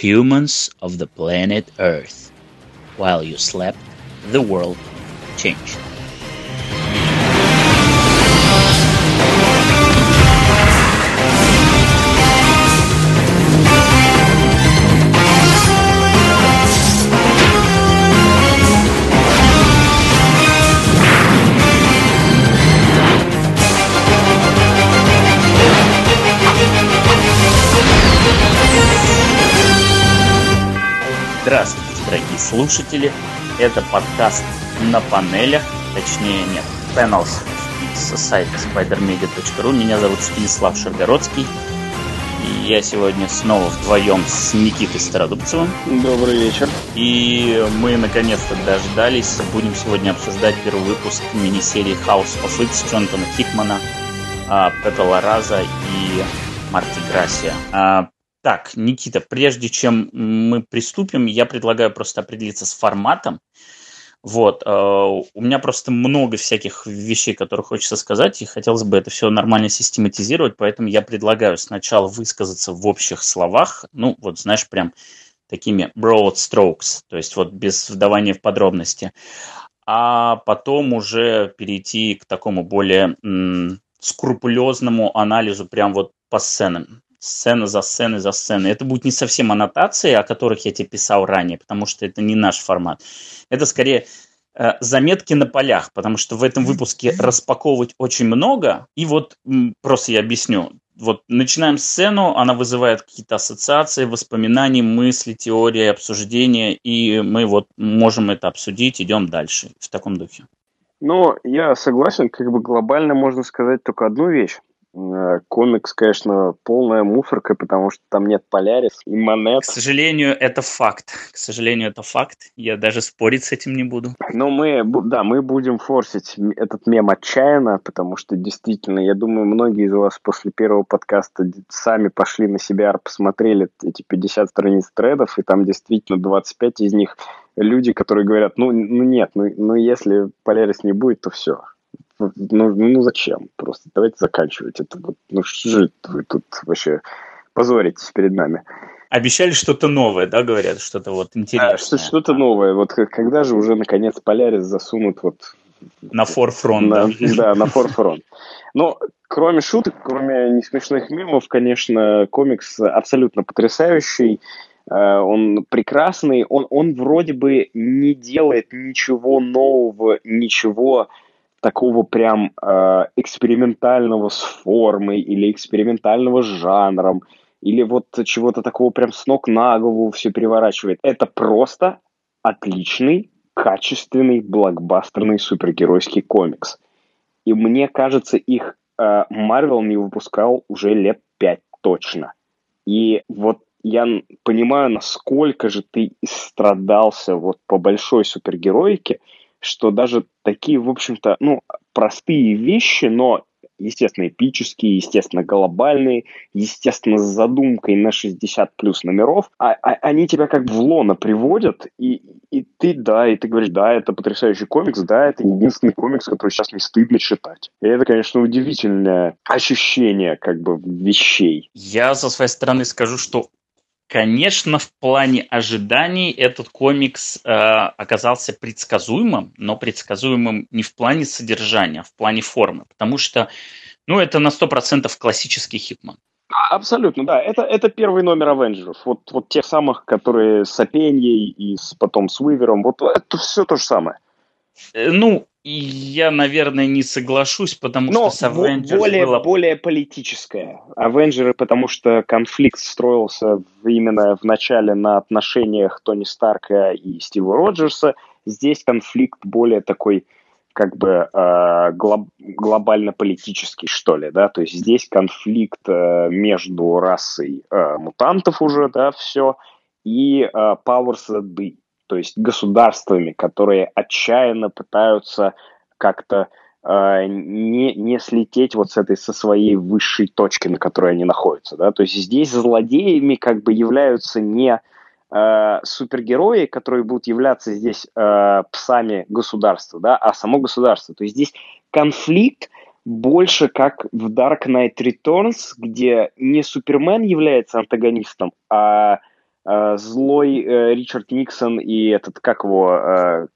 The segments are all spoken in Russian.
humans of the planet Earth. While you slept, the world changed. Слушатели. Это подкаст на панелях, точнее нет, panels с сайта spidermedia.ru. Меня зовут Станислав Шаргородский. И я сегодня снова вдвоем с Никитой Стародубцевым. Добрый вечер. И мы наконец-то дождались. Будем сегодня обсуждать первый выпуск мини-серии House of X Джонатана Хикмана, а, Пепе Лараза и Марти Грасия. Так, Никита, прежде чем мы приступим, я предлагаю просто определиться с форматом. Вот, э, у меня просто много всяких вещей, которые хочется сказать, и хотелось бы это все нормально систематизировать, поэтому я предлагаю сначала высказаться в общих словах, ну, вот, знаешь, прям такими broad strokes, то есть вот без вдавания в подробности, а потом уже перейти к такому более м, скрупулезному анализу прям вот по сценам сцена за сценой за сценой. Это будет не совсем аннотации, о которых я тебе писал ранее, потому что это не наш формат. Это скорее э, заметки на полях, потому что в этом выпуске распаковывать очень много. И вот просто я объясню. Вот начинаем сцену, она вызывает какие-то ассоциации, воспоминания, мысли, теории, обсуждения, и мы вот можем это обсудить, идем дальше в таком духе. Ну, я согласен, как бы глобально можно сказать только одну вещь. Э, комикс, конечно, полная мусорка, потому что там нет Полярис и Монет. К сожалению, это факт. К сожалению, это факт. Я даже спорить с этим не буду. Но мы, да, мы будем форсить этот мем отчаянно, потому что действительно, я думаю, многие из вас после первого подкаста сами пошли на себя, посмотрели эти 50 страниц тредов, и там действительно 25 из них люди, которые говорят, ну, ну нет, ну, ну если Полярис не будет, то все. Ну, ну, ну зачем? Просто давайте заканчивать это. Вот, ну что же вы тут вообще позоритесь перед нами? Обещали что-то новое, да, говорят, что-то вот интересное. А, что-то новое. Вот когда же уже наконец Полярис засунут вот на форфронт. На, да. да, на форфронт. Но кроме шуток, кроме несмешных мемов, конечно, комикс абсолютно потрясающий. Э, он прекрасный. Он, он вроде бы не делает ничего нового, ничего такого прям э, экспериментального с формой или экспериментального с жанром, или вот чего-то такого прям с ног на голову все переворачивает. Это просто отличный, качественный, блокбастерный супергеройский комикс. И мне кажется, их Марвел э, не выпускал уже лет пять точно. И вот я понимаю, насколько же ты страдался вот по большой супергероике, что даже такие, в общем-то, ну, простые вещи, но, естественно, эпические, естественно, глобальные, естественно, с задумкой на 60 плюс номеров, а, а, они тебя как в лоно приводят, и, и ты, да, и ты говоришь, да, это потрясающий комикс, да, это единственный комикс, который сейчас не стыдно читать. И это, конечно, удивительное ощущение, как бы, вещей. Я, со своей стороны, скажу, что Конечно, в плане ожиданий этот комикс э, оказался предсказуемым, но предсказуемым не в плане содержания, а в плане формы, потому что, ну, это на 100% классический Хитман. Абсолютно, да. Это, это первый номер Авенджеров. Вот, вот тех самых, которые с Апеньей и с, потом с Уивером. Вот это все то же самое. Э, ну, я, наверное, не соглашусь, потому Но что с Avengers более, было... более политическое. Авенджеры, потому что конфликт строился именно в начале на отношениях Тони Старка и Стива Роджерса. Здесь конфликт более такой как бы э, глоб, глобально-политический, что ли, да, то есть здесь конфликт э, между расой э, мутантов уже, да, все, и э, powers that be, то есть государствами, которые отчаянно пытаются как-то э, не, не слететь вот с этой, со своей высшей точки, на которой они находятся, да, то есть здесь злодеями как бы являются не э, супергерои, которые будут являться здесь э, псами государства, да, а само государство, то есть здесь конфликт больше как в Dark Knight Returns, где не Супермен является антагонистом, а злой э, Ричард Никсон и этот, как его, э,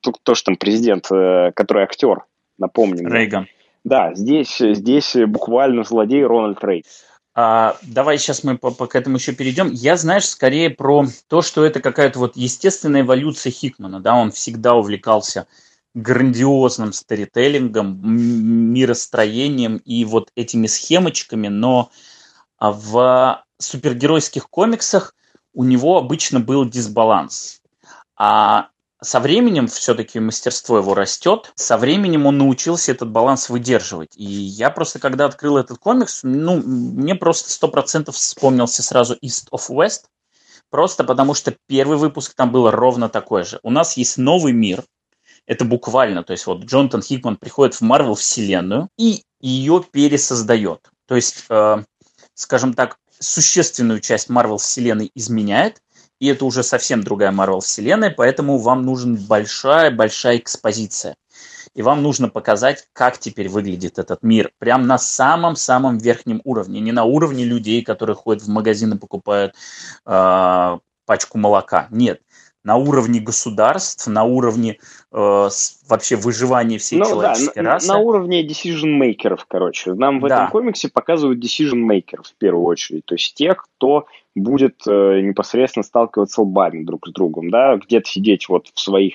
то, что там президент, э, который актер, напомним. Рейган. Да, здесь, здесь буквально злодей Рональд Рейган. А, давай сейчас мы по, по, к этому еще перейдем. Я, знаешь, скорее про то, что это какая-то вот естественная эволюция Хикмана. Да, он всегда увлекался грандиозным сторителлингом, миростроением и вот этими схемочками, но в супергеройских комиксах у него обычно был дисбаланс. А со временем все-таки мастерство его растет, со временем он научился этот баланс выдерживать. И я просто, когда открыл этот комикс, ну, мне просто сто процентов вспомнился сразу East of West, просто потому что первый выпуск там было ровно такой же. У нас есть новый мир, это буквально, то есть вот Джонатан Хикман приходит в Марвел вселенную и ее пересоздает. То есть, э, скажем так, существенную часть Марвел вселенной изменяет, и это уже совсем другая Марвел вселенная, поэтому вам нужна большая-большая экспозиция. И вам нужно показать, как теперь выглядит этот мир. Прям на самом-самом верхнем уровне. Не на уровне людей, которые ходят в магазин и покупают э, пачку молока. Нет на уровне государств, на уровне э, вообще выживания всей ну, человеческой да, расы. На, на уровне decision-мейкеров, короче. Нам в да. этом комиксе показывают decision-мейкеров в первую очередь. То есть тех, кто будет э, непосредственно сталкиваться лбами друг с другом, да, где-то сидеть вот в своих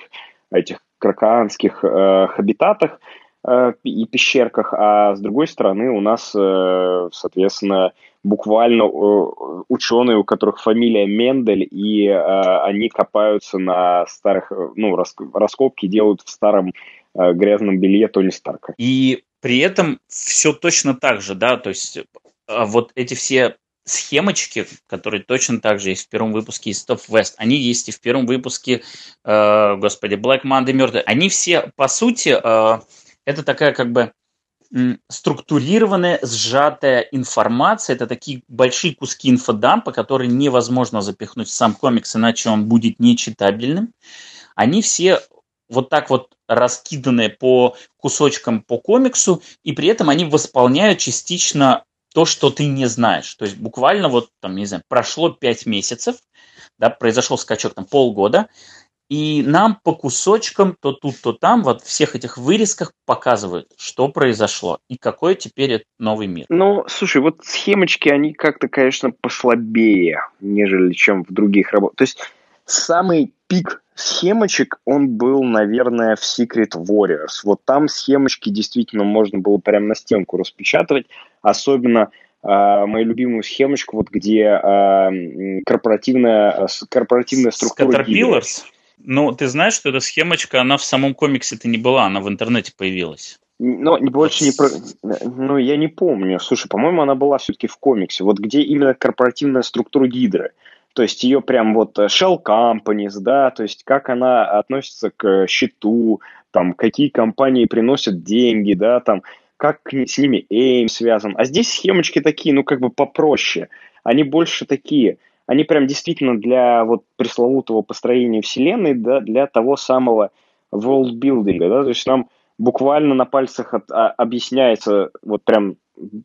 этих кракоанских э, хабитатах э, и пещерках, а с другой стороны у нас, э, соответственно, буквально э, ученые, у которых фамилия Мендель, и э, они копаются на старых, э, ну, раскопки делают в старом грязном белье Тони Старка. И при этом все точно так же, да, то есть вот эти все схемочки, которые точно так же есть в первом выпуске из Top West, они есть и в первом выпуске, э, господи, Black Monday Murder, они все, по сути, э, это такая как бы структурированная, сжатая информация. Это такие большие куски инфодампа, которые невозможно запихнуть в сам комикс, иначе он будет нечитабельным. Они все вот так вот раскиданные по кусочкам по комиксу, и при этом они восполняют частично то, что ты не знаешь. То есть буквально вот там, не знаю, прошло пять месяцев, да, произошел скачок там полгода, и нам по кусочкам, то тут, то там, вот всех этих вырезках показывают, что произошло и какой теперь это новый мир. Ну, слушай, вот схемочки, они как-то, конечно, послабее, нежели чем в других работах. То есть самый пик схемочек, он был, наверное, в Secret Warriors. Вот там схемочки действительно можно было прямо на стенку распечатывать, особенно э, мою любимую схемочку, вот где э, корпоративная, корпоративная структура... Caterpillars? Ну, ты знаешь, что эта схемочка, она в самом комиксе-то не была, она в интернете появилась. Ну, больше не про... Ну, я не помню. Слушай, по-моему, она была все-таки в комиксе. Вот где именно корпоративная структура Гидры. То есть ее прям вот э, Shell Companies, да, то есть как она относится к счету, там, какие компании приносят деньги, да, там, как с ними AIM связан. А здесь схемочки такие, ну, как бы попроще. Они больше такие – они прям действительно для вот пресловутого построения вселенной, да, для того самого world-building, да, то есть нам буквально на пальцах от, а, объясняется вот прям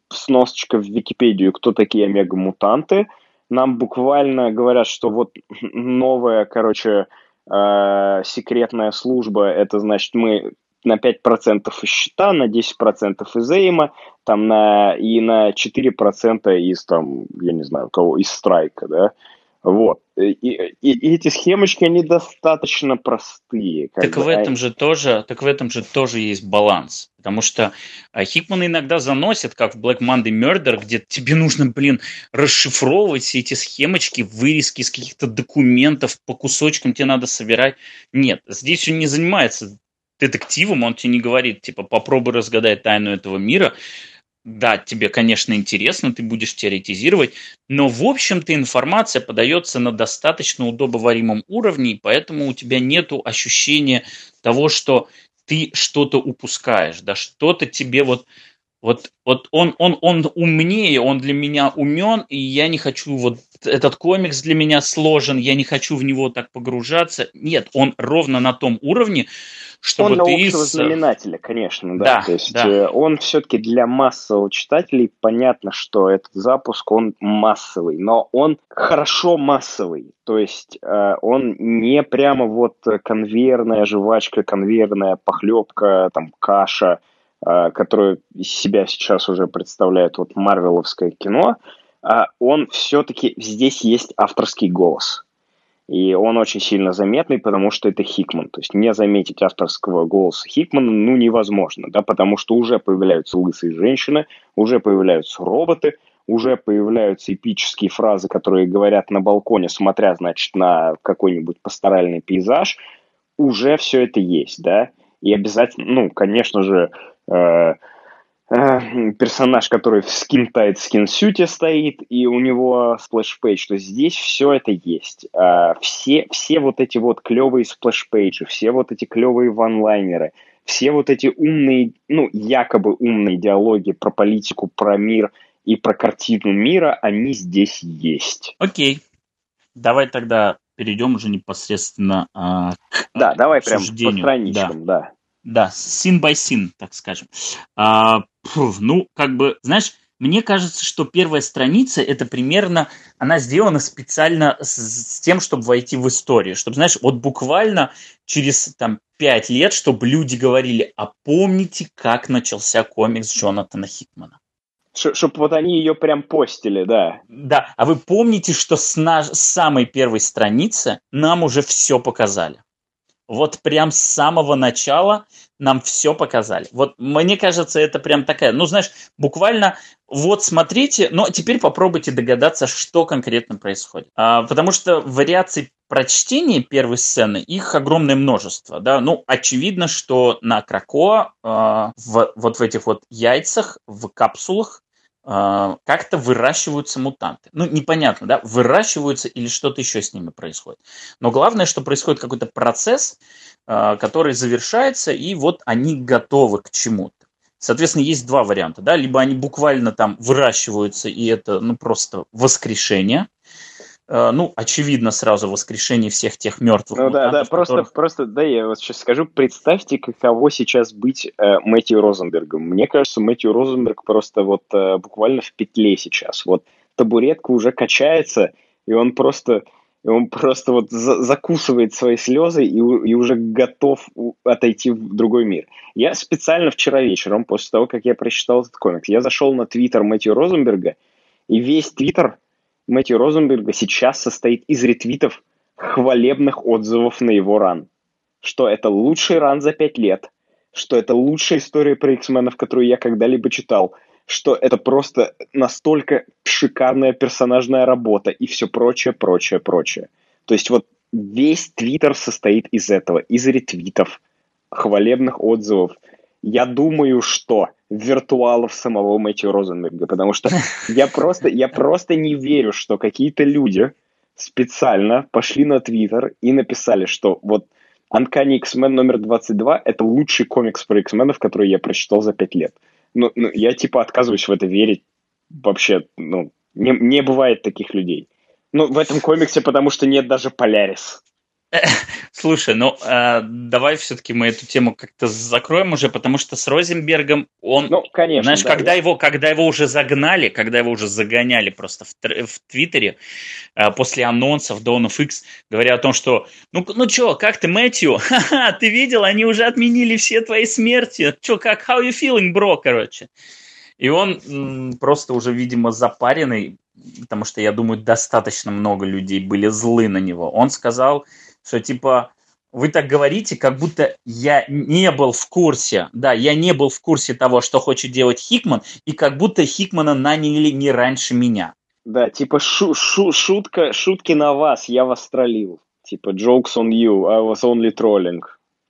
сносочка в Википедию, кто такие омега-мутанты, нам буквально говорят, что вот новая, короче, э, секретная служба, это значит мы на 5% из счета, на 10% из эйма, там на, и на 4% из, там, я не знаю, кого, из страйка, да, вот. И, и, и эти схемочки, они достаточно простые. Так бы. в этом же тоже, так в этом же тоже есть баланс. Потому что а, Хикман иногда заносит, как в Black Monday Murder, где тебе нужно, блин, расшифровывать все эти схемочки, вырезки из каких-то документов, по кусочкам тебе надо собирать. Нет, здесь он не занимается детективом, он тебе не говорит, типа, попробуй разгадать тайну этого мира. Да, тебе, конечно, интересно, ты будешь теоретизировать, но, в общем-то, информация подается на достаточно удобоваримом уровне, и поэтому у тебя нет ощущения того, что ты что-то упускаешь, да, что-то тебе вот вот, вот он, он, он умнее, он для меня умен, и я не хочу вот этот комикс для меня сложен, я не хочу в него так погружаться. Нет, он ровно на том уровне, чтобы он ты... Он общего знаменателя, конечно, да. да То есть да. Э, он все-таки для массового читателей понятно, что этот запуск, он массовый, но он хорошо массовый. То есть э, он не прямо вот конвейерная жвачка, конвейерная похлебка, там, каша, э, которую из себя сейчас уже представляет вот марвеловское кино, он все-таки здесь есть авторский голос. И он очень сильно заметный, потому что это Хикман. То есть не заметить авторского голоса Хикмана ну невозможно, да, потому что уже появляются лысые женщины, уже появляются роботы, уже появляются эпические фразы, которые говорят на балконе, смотря, значит, на какой-нибудь пасторальный пейзаж. Уже все это есть, да. И обязательно, ну, конечно же, Э, персонаж, который в skin tight skin suit стоит, и у него splash page, то здесь все это есть. Э, все, все вот эти вот клевые splash page и, все вот эти клевые one-liner ы, все вот эти умные, ну, якобы умные диалоги про политику, про мир и про картину мира, они здесь есть. Окей. Давай тогда перейдем уже непосредственно а, к Да, давай прям по страничкам, да. да. Да, син by син, так скажем. А, ну, как бы, знаешь, мне кажется, что первая страница это примерно, она сделана специально с, с тем, чтобы войти в историю. Чтобы, знаешь, вот буквально через там пять лет, чтобы люди говорили, а помните, как начался комикс Джонатана Хикмана? Чтобы вот они ее прям постили, да. Да, а вы помните, что с, наш, с самой первой страницы нам уже все показали. Вот прям с самого начала нам все показали. Вот мне кажется, это прям такая, ну знаешь, буквально вот смотрите, но теперь попробуйте догадаться, что конкретно происходит. А, потому что вариаций прочтения первой сцены, их огромное множество. Да? Ну, очевидно, что на Крако а, в, вот в этих вот яйцах, в капсулах как-то выращиваются мутанты. Ну, непонятно, да, выращиваются или что-то еще с ними происходит. Но главное, что происходит какой-то процесс, а, который завершается, и вот они готовы к чему-то. Соответственно, есть два варианта, да, либо они буквально там выращиваются, и это, ну, просто воскрешение, ну, очевидно сразу воскрешение всех тех мертвых. Ну да, да, просто, которых... просто, да, я вот сейчас скажу, представьте, каково сейчас быть э, Мэтью Розенбергом. Мне кажется, Мэтью Розенберг просто вот э, буквально в петле сейчас. Вот табуретка уже качается, и он просто, и он просто вот за закусывает свои слезы и, и уже готов отойти в другой мир. Я специально вчера вечером, после того, как я прочитал этот комикс, я зашел на твиттер Мэтью Розенберга, и весь твиттер Мэтью Розенберга сейчас состоит из ретвитов хвалебных отзывов на его ран. Что это лучший ран за пять лет, что это лучшая история про X-менов, которую я когда-либо читал, что это просто настолько шикарная персонажная работа и все прочее, прочее, прочее. То есть вот весь твиттер состоит из этого, из ретвитов, хвалебных отзывов. Я думаю, что виртуалов самого Мэтью Розенберга, потому что я просто, я просто не верю, что какие-то люди специально пошли на Твиттер и написали, что вот Uncanny X-Men номер 22 — это лучший комикс про X-менов, который я прочитал за пять лет. Ну, ну, я типа отказываюсь в это верить. Вообще, ну, не, не бывает таких людей. Ну, в этом комиксе, потому что нет даже Полярис. Слушай, ну э, давай все-таки мы эту тему как-то закроем уже, потому что с Розенбергом он, ну, конечно, знаешь, да, когда да. его, когда его уже загнали, когда его уже загоняли просто в, в Твиттере э, после анонсов Dawn of X, говоря о том, что, ну, ну что, как ты, Мэтью? Ха-ха, ты видел, они уже отменили все твои смерти. Че, как, how you feeling, бро, короче? И он м, просто уже, видимо, запаренный, потому что, я думаю, достаточно много людей были злы на него. Он сказал, что типа вы так говорите, как будто я не был в курсе, да, я не был в курсе того, что хочет делать Хикман, и как будто Хикмана наняли не раньше меня. Да, типа шу шу шутка, шутки на вас, я вас троллил. Типа jokes on you, I was only trolling.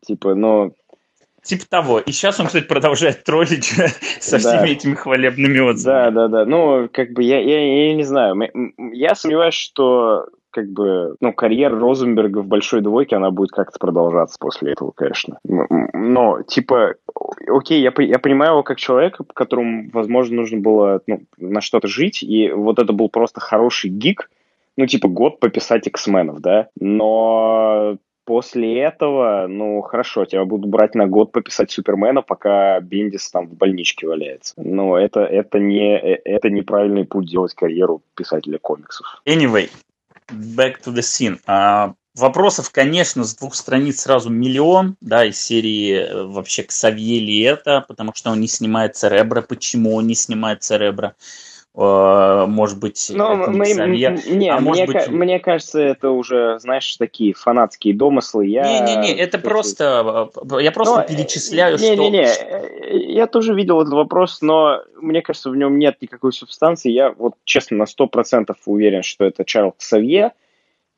Типа, ну, Типа того. И сейчас он, кстати, продолжает троллить со всеми да. этими хвалебными отзывами. Да, да, да. Ну, как бы я, я, я не знаю. Я сомневаюсь, что как бы, ну, карьера Розенберга в большой двойке, она будет как-то продолжаться после этого, конечно. Но, типа, окей, я, я понимаю его как человека, которому, возможно, нужно было ну, на что-то жить, и вот это был просто хороший гик, ну, типа, год пописать X-менов, да, но после этого, ну, хорошо, тебя буду брать на год пописать Супермена, пока Бендис там в больничке валяется. Но это, это, не, э, это неправильный путь делать карьеру писателя комиксов. Anyway, back to the scene. Uh, вопросов, конечно, с двух страниц сразу миллион, да, из серии э, вообще к Савье ли это, потому что он не снимает Церебра, почему он не снимает Церебра. Uh, может быть, Но это мы, не, не а мне, быть... мне кажется, это уже, знаешь, такие фанатские домыслы. Не-не-не, это просто, э, я просто но, перечисляю, не, что... Не-не-не, я тоже видел этот вопрос, но мне кажется, в нем нет никакой субстанции. Я вот, честно, на сто процентов уверен, что это Чарльз Савье.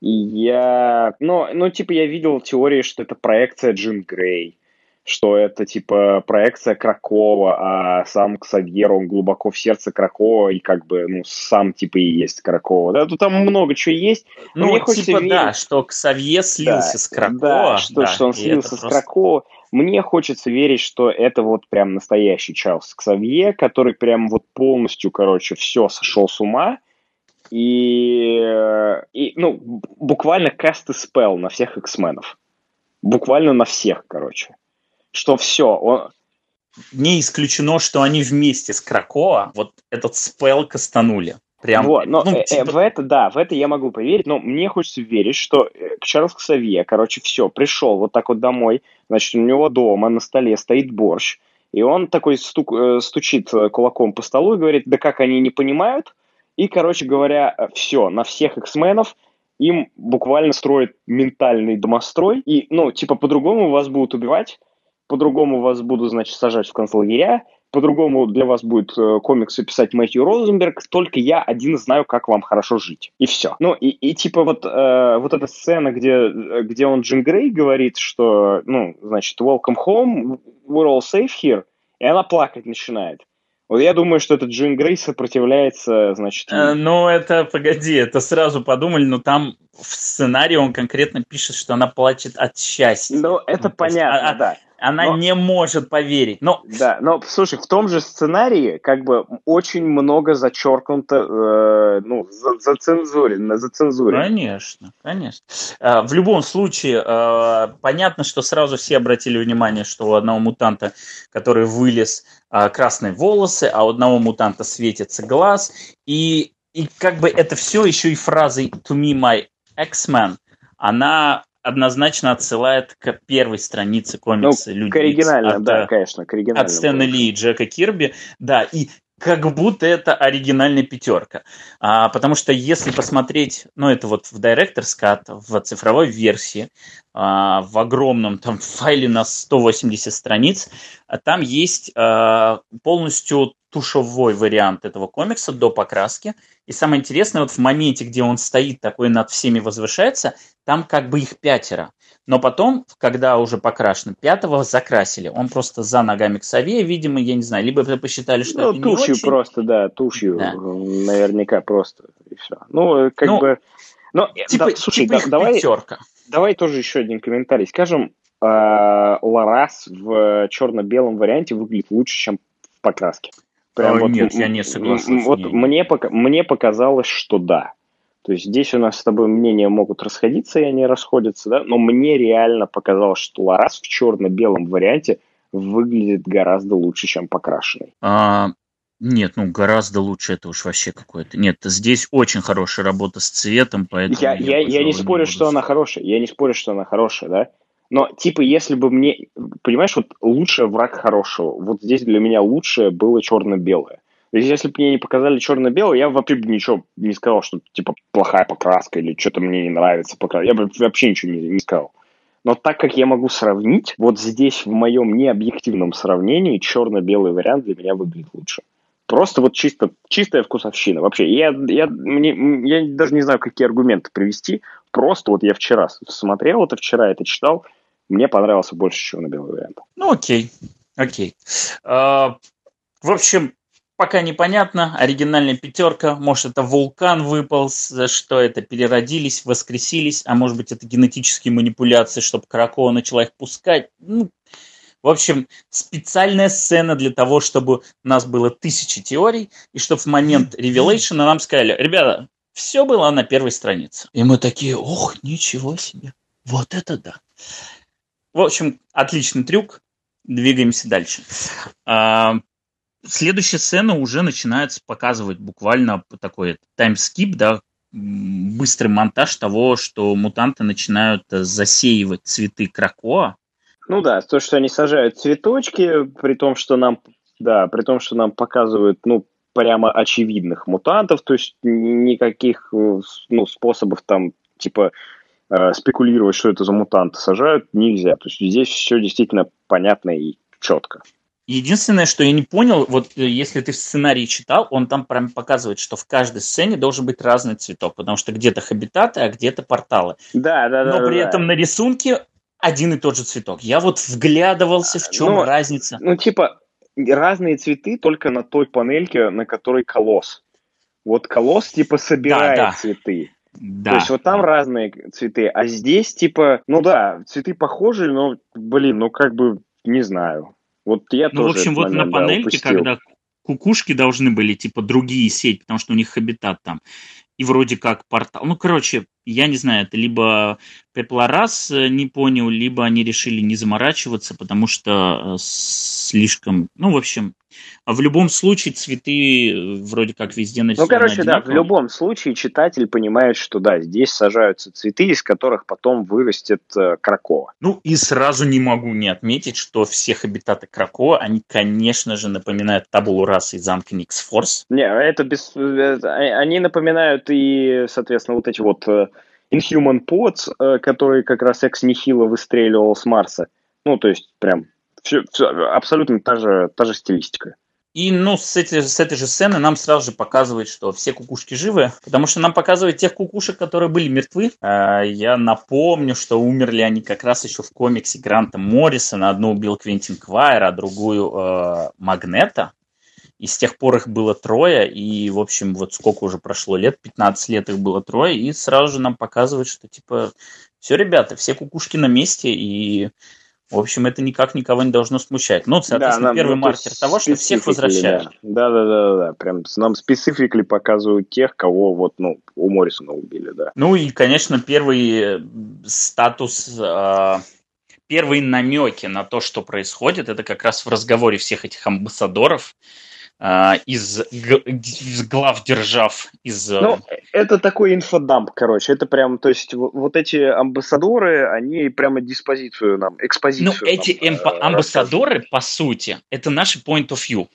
И я, ну, ну, типа, я видел теории, что это проекция Джин Грей что это типа проекция Кракова, а сам Ксавьер, он глубоко в сердце Кракова, и как бы, ну, сам типа и есть Кракова. Да, тут там много чего есть. Ну, мне типа, верить... да, что Ксавье слился да, с Кракова. Да, что, да, что он слился с просто... Кракова. Мне хочется верить, что это вот прям настоящий Чарльз Ксавье, который прям вот полностью, короче, все сошел с ума, и, и ну, буквально каст и спел на всех X-менов. Буквально на всех, короче что все, он... Не исключено, что они вместе с Кракоа вот этот спел кастанули. Прям, вот, но ну, э, типа... в это, да, в это я могу поверить, но мне хочется верить, что э, Чарльз Ксавье, короче, все, пришел вот так вот домой, значит, у него дома на столе стоит борщ, и он такой стук, э, стучит кулаком по столу и говорит, да как они не понимают, и, короче говоря, все, на всех X-менов им буквально строят ментальный домострой, и, ну, типа, по-другому вас будут убивать, по-другому вас буду, значит, сажать в концлагеря, по-другому для вас будет э, комиксы писать Мэтью Розенберг, только я один знаю, как вам хорошо жить. И все. Ну, и, и типа вот, э, вот эта сцена, где, где он Джин Грей говорит, что, ну, значит, welcome home, we're all safe here, и она плакать начинает. Вот я думаю, что этот Джин Грей сопротивляется, значит... Э, ну, это, погоди, это сразу подумали, но там в сценарии он конкретно пишет, что она плачет от счастья. Ну, это ну, понятно, есть, а, да она но, не может поверить. Но... Да, но слушай, в том же сценарии как бы очень много зачеркнуто, э, ну, за, зацензурено, зацензурено. Конечно, конечно. Э, в любом случае, э, понятно, что сразу все обратили внимание, что у одного мутанта, который вылез, э, красные волосы, а у одного мутанта светится глаз, и, и как бы это все еще и фразой «to me my X-Men», она однозначно отсылает к первой странице комикса ну, Люди К оригинальному, от, да, конечно, к оригинальному. От Стэна Ли и Джека Кирби. Да, и как будто это оригинальная пятерка. А, потому что если посмотреть, ну это вот в Director's Cut, в цифровой версии, а, в огромном там файле на 180 страниц, а там есть а, полностью тушевой вариант этого комикса до покраски. И самое интересное, вот в моменте, где он стоит такой над всеми возвышается, там как бы их пятеро. Но потом, когда уже покрашено, пятого закрасили. Он просто за ногами к сове, видимо, я не знаю, либо посчитали, что ну, это тушью не очень. просто, да, тушью, да. наверняка просто, и все. Ну, как ну, бы... Но, типа, да, слушай, типа да, давай, пятерка. давай тоже еще один комментарий. Скажем, э, Ларас в черно-белом варианте выглядит лучше, чем в покраске. Прям О, вот, нет, я не согласен. Вот мне, мне показалось, что да. То есть здесь у нас с тобой мнения могут расходиться, и они расходятся, да, но мне реально показалось, что Ларас в черно-белом варианте выглядит гораздо лучше, чем покрашенный. А, нет, ну гораздо лучше это уж вообще какое-то. Нет, здесь очень хорошая работа с цветом, поэтому... Я, я, я, я не спорю, не что она хорошая, я не спорю, что она хорошая, да, но, типа, если бы мне... Понимаешь, вот лучший враг хорошего. Вот здесь для меня лучшее было черно-белое. Если бы мне не показали черно-белое, я вообще бы ничего не сказал, что, типа, плохая покраска или что-то мне не нравится покраска. Я бы вообще ничего не, не сказал. Но так как я могу сравнить, вот здесь в моем необъективном сравнении черно-белый вариант для меня выглядит лучше. Просто вот чисто, чистая вкусовщина. Вообще, я, я, мне, я даже не знаю, какие аргументы привести. Просто вот я вчера смотрел это, вчера это читал, мне понравился больше черно-белый вариант. Ну, окей. Окей. А, в общем, пока непонятно. Оригинальная пятерка. Может, это вулкан выпал, что это переродились, воскресились, а может быть, это генетические манипуляции, чтобы Кракова начала их пускать. Ну, в общем, специальная сцена для того, чтобы у нас было тысячи теорий, и чтобы в момент ревелейшена нам сказали, ребята, Все было на первой странице. И мы такие, ох, ничего себе. Вот это да. В общем, отличный трюк. Двигаемся дальше. Следующая сцена уже начинается показывать буквально такой таймскип, да, быстрый монтаж того, что мутанты начинают засеивать цветы кракоа. Ну да, то, что они сажают цветочки, при том, что нам, да, при том, что нам показывают, ну, прямо очевидных мутантов, то есть никаких ну, способов там, типа, э, спекулировать, что это за мутанты сажают, нельзя. То есть здесь все действительно понятно и четко. Единственное, что я не понял, вот э, если ты в сценарии читал, он там прям показывает, что в каждой сцене должен быть разный цветок, потому что где-то хабитаты, а где-то порталы. Да, да, да. Но при да, этом на рисунке один и тот же цветок. Я вот вглядывался, в чем ну, разница. Ну, типа, разные цветы только на той панельке, на которой колосс. Вот колосс, типа, собирает да, да. цветы. Да. То есть вот там да. разные цветы, а здесь, типа, ну да, цветы похожи, но, блин, ну как бы, не знаю. Вот я ну, тоже в общем, вот момент, на панельке, да, когда кукушки должны были, типа, другие сеть, потому что у них хабитат там. И вроде как портал. Ну, короче, я не знаю, это либо Пеплорас э, не понял, либо они решили не заморачиваться, потому что э, слишком... Ну, в общем, в любом случае цветы э, вроде как везде нарисованы Ну, короче, одинаково. да, в любом случае читатель понимает, что да, здесь сажаются цветы, из которых потом вырастет э, кракова. Ну, и сразу не могу не отметить, что все хабитаты кракова, они, конечно же, напоминают табулу расы из замка Никсфорс. Не, это без... Они напоминают и, соответственно, вот эти вот Inhuman Pods, э, который как раз экс Нихила выстреливал с Марса. Ну, то есть, прям, все, все, абсолютно та же, та же стилистика. И, ну, с, эти, с этой же сцены нам сразу же показывают, что все кукушки живы, потому что нам показывают тех кукушек, которые были мертвы. А, я напомню, что умерли они как раз еще в комиксе Гранта Моррисона. Одну убил Квентин Квайер, а другую э, Магнета. И с тех пор их было трое, и, в общем, вот сколько уже прошло лет, 15 лет их было трое, и сразу же нам показывают, что, типа, все, ребята, все кукушки на месте, и, в общем, это никак никого не должно смущать. Ну, соответственно, да, первый ну, маркер того, что всех возвращают. Да. да, да, да, да, прям нам спецификли показывают тех, кого вот, ну, у Моррисона убили, да. Ну, и, конечно, первый э, статус... Э первые намеки на то, что происходит, это как раз в разговоре всех этих амбассадоров, из, из глав держав, из... Э, ну, это такой infodump, короче, это прям, то есть вот эти ambassadors, они прямо диспозицию нам, экспозицию Ну, эти нам, эмпо- ambassadors, по сути, это наши point of view.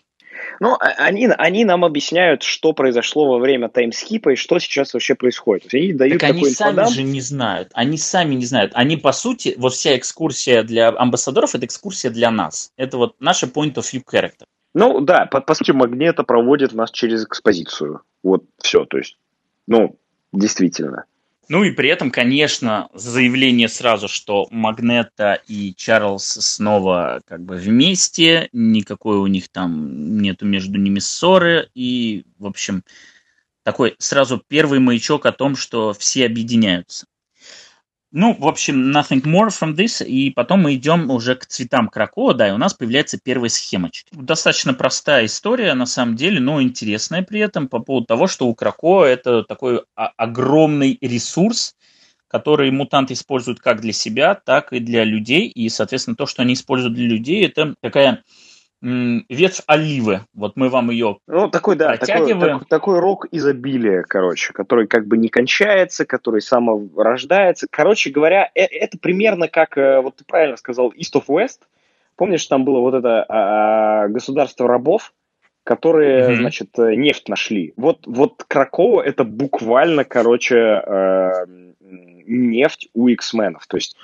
Ну, а, они, они нам объясняют, что произошло во время timeskip а и что сейчас вообще происходит. Они дают так они сами infodump. же не знают. Они сами не знают. Они, по сути, вот вся экскурсия для амбассадоров – это экскурсия для нас. Это вот наша point of view character. Ну да, по, по сути, Магнето проводит нас через экспозицию. Вот все, то есть, ну, действительно. Ну и при этом, конечно, заявление сразу, что Магнета и Чарльз снова как бы вместе, никакой у них там нету между ними ссоры, и, в общем, такой сразу первый маячок о том, что все объединяются. Ну, в общем, nothing more from this. И потом мы идем уже к цветам кракоа, да, и у нас появляется первая схемочка. Достаточно простая история, на самом деле, но интересная при этом по поводу того, что у кракоа это такой огромный ресурс, который мутанты используют как для себя, так и для людей. И, соответственно, то, что они используют для людей, это такая ветвь оливы. Вот мы вам ее Ну, такой, да, такой, такой, такой рок изобилия, короче, который как бы не кончается, который саморождается. Короче говоря, э, это примерно как, э, вот ты правильно сказал, East of West. Помнишь, там было вот это а, государство рабов, которые, mm-hmm. значит, э, нефть нашли. Вот, вот Кракова это буквально, короче, нефть у X-менов. То есть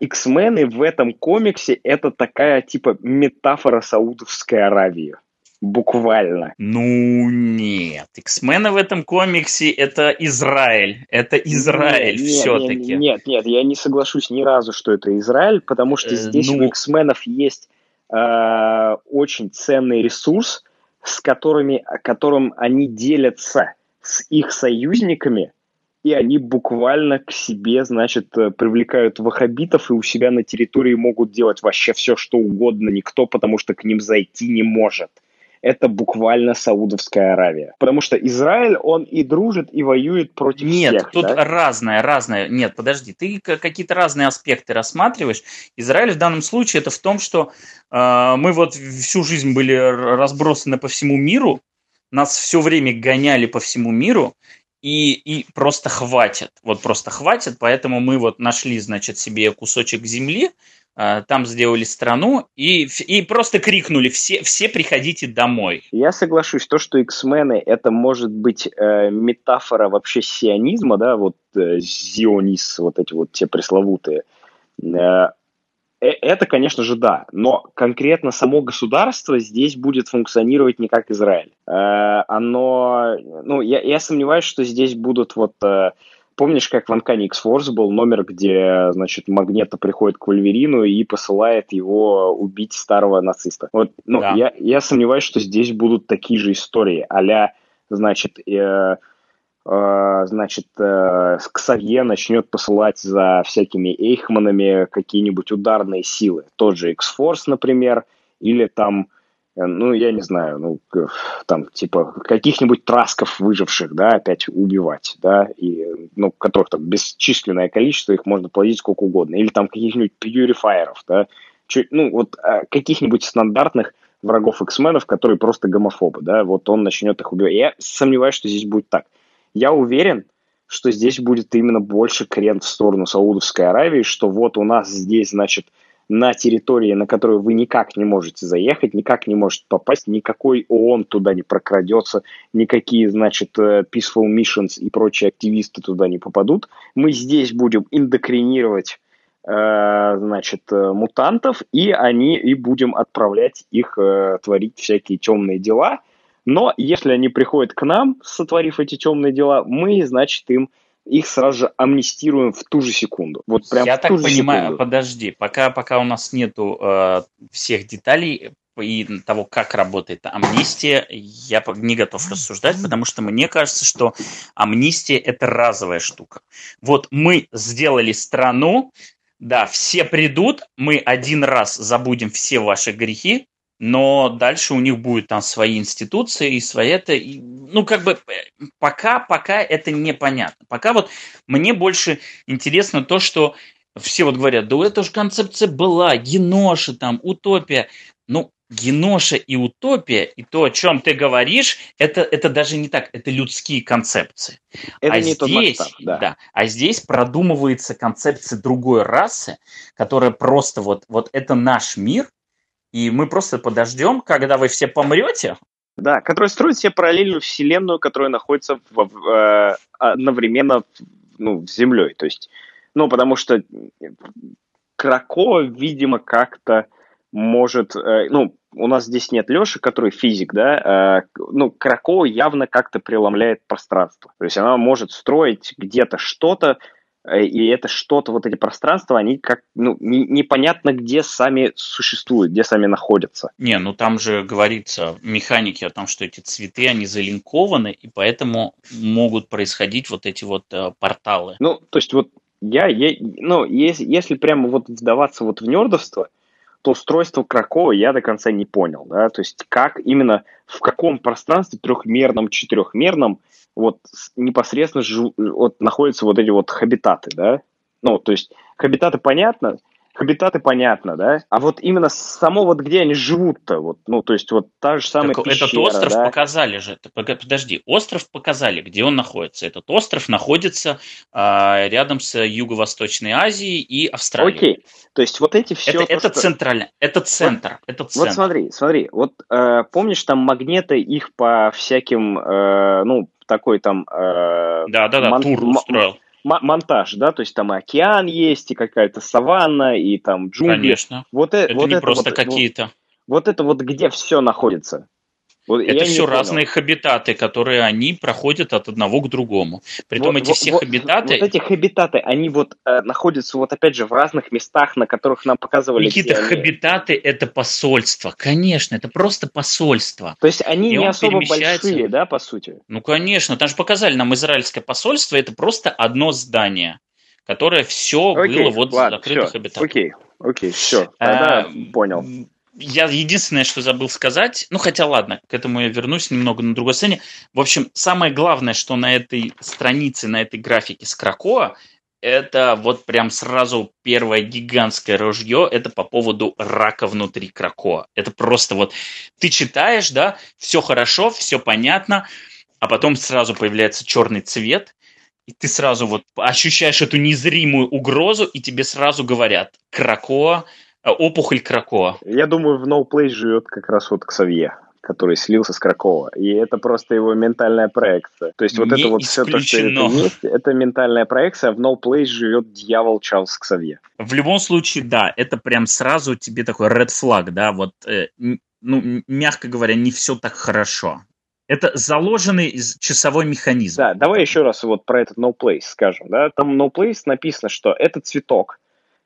X-мены в этом комиксе это такая типа метафора Саудовской Аравии. Буквально. Ну нет. X-мены в этом комиксе это Израиль. Это Израиль нет, все-таки. Нет, нет, нет, я не соглашусь ни разу, что это Израиль, потому что здесь ну... у X-менов есть э, очень ценный ресурс, с которыми, которым они делятся с их союзниками, и они буквально к себе, значит, э, привлекают ваххабитов и у себя на территории могут делать вообще все, что угодно, никто, потому что к ним зайти не может. это буквально Саудовская Аравия. Потому что Израиль, он и дружит, и воюет против Нет, всех. тут да? разное, разное. Нет, подожди, ты какие-то разные аспекты рассматриваешь. Израиль в данном случае это в том, что э, мы вот всю жизнь были разбросаны по всему миру, нас все время гоняли по всему миру, и, и просто хватит. Вот просто хватит, поэтому мы вот нашли, значит, себе кусочек земли, а, там сделали страну и, и просто крикнули все, все приходите домой. Я соглашусь, то, что X-мены это может быть э, метафора вообще сионизма, да, вот э, зионис, вот эти вот те пресловутые. Э, это, конечно же, да, но конкретно само государство здесь будет функционировать не как Израиль. Э, оно, ну, я, я сомневаюсь, что здесь будут вот... Э, помнишь, как в Анкане X-Force был номер, где, значит, Магнета приходит к Вольверину и посылает его убить старого нациста? Вот, ну, да. я, я сомневаюсь, что здесь будут такие же истории, а значит, э, э, значит, э, Ксавье начнет посылать за всякими Эйхманами какие-нибудь ударные силы. Тот же X-Force, например, или там Э, ну, я не знаю, ну, там, типа, каких-нибудь трасков выживших, да, опять убивать, да, и, ну, которых там бесчисленное количество, их можно плодить сколько угодно, или там каких-нибудь пьюрифайеров, да, чуть, ну, вот а, каких-нибудь стандартных врагов X-менов, которые просто гомофобы, да, вот он начнет их убивать. Я сомневаюсь, что здесь будет так. Я уверен, что здесь будет именно больше крен в сторону Саудовской Аравии, что вот у нас здесь, значит, на территории, на которую вы никак не можете заехать, никак не можете попасть, никакой ООН туда не прокрадется, никакие, значит, э, Peaceful Missions и прочие активисты туда не попадут. Мы здесь будем индокринировать э, значит, э, мутантов, и они и будем отправлять их творить всякие темные дела. Но если они приходят к нам, сотворив эти темные дела, мы, значит, им их сразу же амнистируем в ту же секунду. Вот прям Я так понимаю, секунду. подожди, пока, пока у нас нету э, всех деталей и того, как работает амнистия, я не готов рассуждать, потому что мне кажется, что амнистия – это разовая штука. Вот мы сделали страну, да, все придут, мы один раз забудем все ваши грехи, но дальше у них будет там свои институции и свои это, и, ну как бы э, пока, пока это непонятно. Пока вот мне больше интересно то, что все вот говорят, да это же концепция была, геноша там, утопия. Ну, геноша и утопия, и то, о чем ты говоришь, это, это даже не так, это людские концепции. Это а не здесь, тот масштаб, да. да. А здесь продумывается концепция другой расы, которая просто вот, вот это наш мир, и мы просто подождем, когда вы все помрете. Да, который строит себе параллельную вселенную, которая находится в, в, э, одновременно ну, с Землей. То есть, ну, потому что Крако, видимо, как-то может, э, ну, у нас здесь нет Леши, который физик, да, э, ну, Крако явно как-то преломляет пространство. То есть она может строить где-то что-то, Э, и это что-то, вот эти пространства, они как, ну, не, непонятно, где сами существуют, где сами находятся. Не, ну там же говорится механики о том, что эти цветы, они залинкованы, и поэтому могут происходить вот эти вот э, порталы. Ну, то есть вот я, я ну, если, если прямо вот вдаваться вот в нердовство, устройство Кракова я до конца не понял, да, то есть как именно, в каком пространстве трехмерном, четырехмерном вот непосредственно жив, вот находятся вот эти вот хабитаты, да, ну, то есть хабитаты понятно, Хабитаты понятно, да? А вот именно само вот где они живут-то, вот, ну, то есть вот та же самая так пещера, Этот остров да? показали же, подожди, остров показали, где он находится. Этот остров находится а, рядом с Юго-Восточной Азией и Австралией. Окей, то есть вот эти все... Это, то, это что... центрально, это центр, вот, это центр. Вот смотри, смотри, вот э, помнишь там магниты их по всяким, э, ну, такой там... Э, да, да, да, мон... тур устроил монтаж, да, то есть там и океан есть, и какая-то саванна, и там джунгли. Конечно. Вот это, это вот не это просто вот, какие-то. Вот, вот это вот где все находится. Вот это все разные хабитаты, которые они проходят от одного к другому. Притом вот, эти вот, все вот, хабитаты... Вот эти хабитаты, они вот э, находятся вот опять же в разных местах, на которых нам показывали. Какие-то хабитаты это посольство. Конечно, это просто посольство. То есть они И не особо перемещается... большие, да, по сути? Ну, конечно. Там же показали нам израильское посольство, это просто одно здание которое все окей, было вот ладно, закрытых все, Окей, окей, все, тогда а, понял я единственное, что забыл сказать, ну хотя ладно, к этому я вернусь немного на другой сцене. В общем, самое главное, что на этой странице, на этой графике с Кракоа, это вот прям сразу первое гигантское ружье, это по поводу рака внутри Кракоа. Это просто вот ты читаешь, да, все хорошо, все понятно, а потом сразу появляется черный цвет, и ты сразу вот ощущаешь эту незримую угрозу, и тебе сразу говорят Кракоа, опухоль Кракоа. Я думаю, в No Place живет как раз вот Ксавье который слился с Кракова. И это просто его ментальная проекция. То есть вот Не это вот все то, что это есть, это ментальная проекция. В No Place живет дьявол Чарльз Ксавье. В любом случае, да, это прям сразу тебе такой red flag, да, вот, э, ну, мягко говоря, не все так хорошо. Это заложенный часовой механизм. Да, давай еще раз вот про этот No Place скажем. Да? Там No Place написано, что это цветок,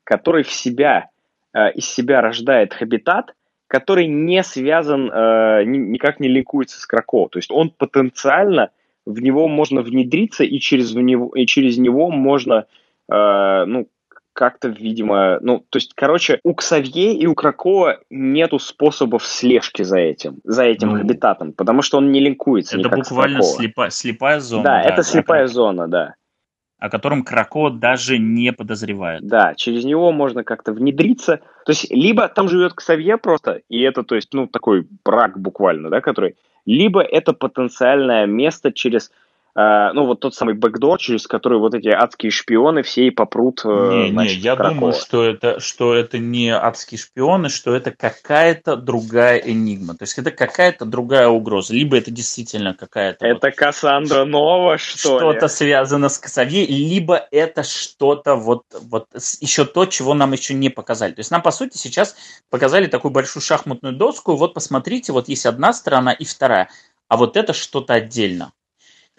который в себя, э, из себя рождает хабитат, который не связан, э, никак не линкуется с Краков. То есть он потенциально, в него можно внедриться, и через него, и через него можно, э, ну, как-то, видимо, ну, то есть, короче, у Ксавье и у Кракова нету способов слежки за этим, за этим ну, хабитатом, потому что он не линкуется Это буквально слепа, слепая зона. Да, да это слепая да, зона, да о котором Крако даже не подозревает. Да, через него можно как-то внедриться. То есть, либо там живет Ксавье просто, и это, то есть, ну, такой брак буквально, да, который... Либо это потенциальное место через ну, вот тот самый бэкдор, через который вот эти адские шпионы все и попрут. Э, не, значит, не, я Кракова. думаю, что это, что это не адские шпионы, что это какая-то другая энигма. То есть это какая-то другая угроза. Либо это действительно какая-то... Это вот, Кассандра Нова, что Что-то связано с Косовье, либо это что-то вот, вот еще то, чего нам еще не показали. То есть нам, по сути, сейчас показали такую большую шахматную доску. Вот посмотрите, вот есть одна сторона и вторая. А вот это что-то отдельно.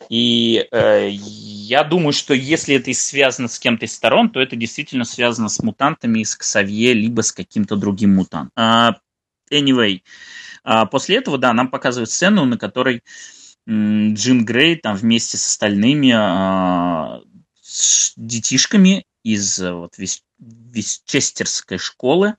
И э, я думаю, что если это связано с кем-то из сторон, то это действительно связано с мутантами из Ксавье, либо с каким-то другим мутантом. Uh, anyway, uh, после этого, да, нам показывают сцену, на которой м, Джин Грей там вместе с остальными uh, с детишками из вот, Вестчестерской школы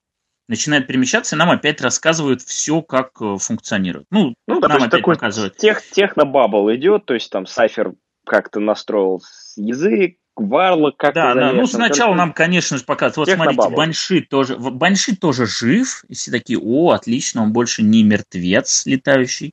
начинает перемещаться, и нам опять рассказывают все, как э, функционирует. Ну, ну да, нам опять такой показывают. Тех, технобабл идет, то есть там Сайфер как-то настроил язык, Варлок как Да, да. Ну, сначала нам, конечно же, показывают. Вот смотрите, Банши тоже, Банши тоже жив. И все такие, о, отлично, он больше не мертвец летающий.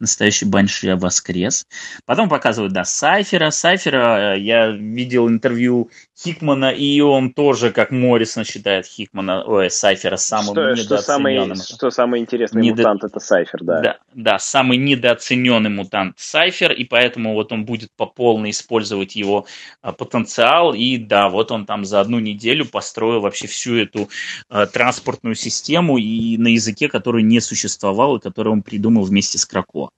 Настоящий Банши, а воскрес. Потом показывают, да, Сайфера. Сайфера, э, я видел интервью Хикмана, и он тоже, как Моррисон считает Хикмана, ой, Сайфера самым что, недооцененным. Что самый, что самый интересный Недо... мутант, это Сайфер, да. да. Да, самый недооцененный мутант Сайфер, и поэтому вот он будет по полной использовать его а, потенциал, и да, вот он там за одну неделю построил вообще всю эту э, транспортную систему и на языке, который не существовал, и который он придумал вместе с Крако.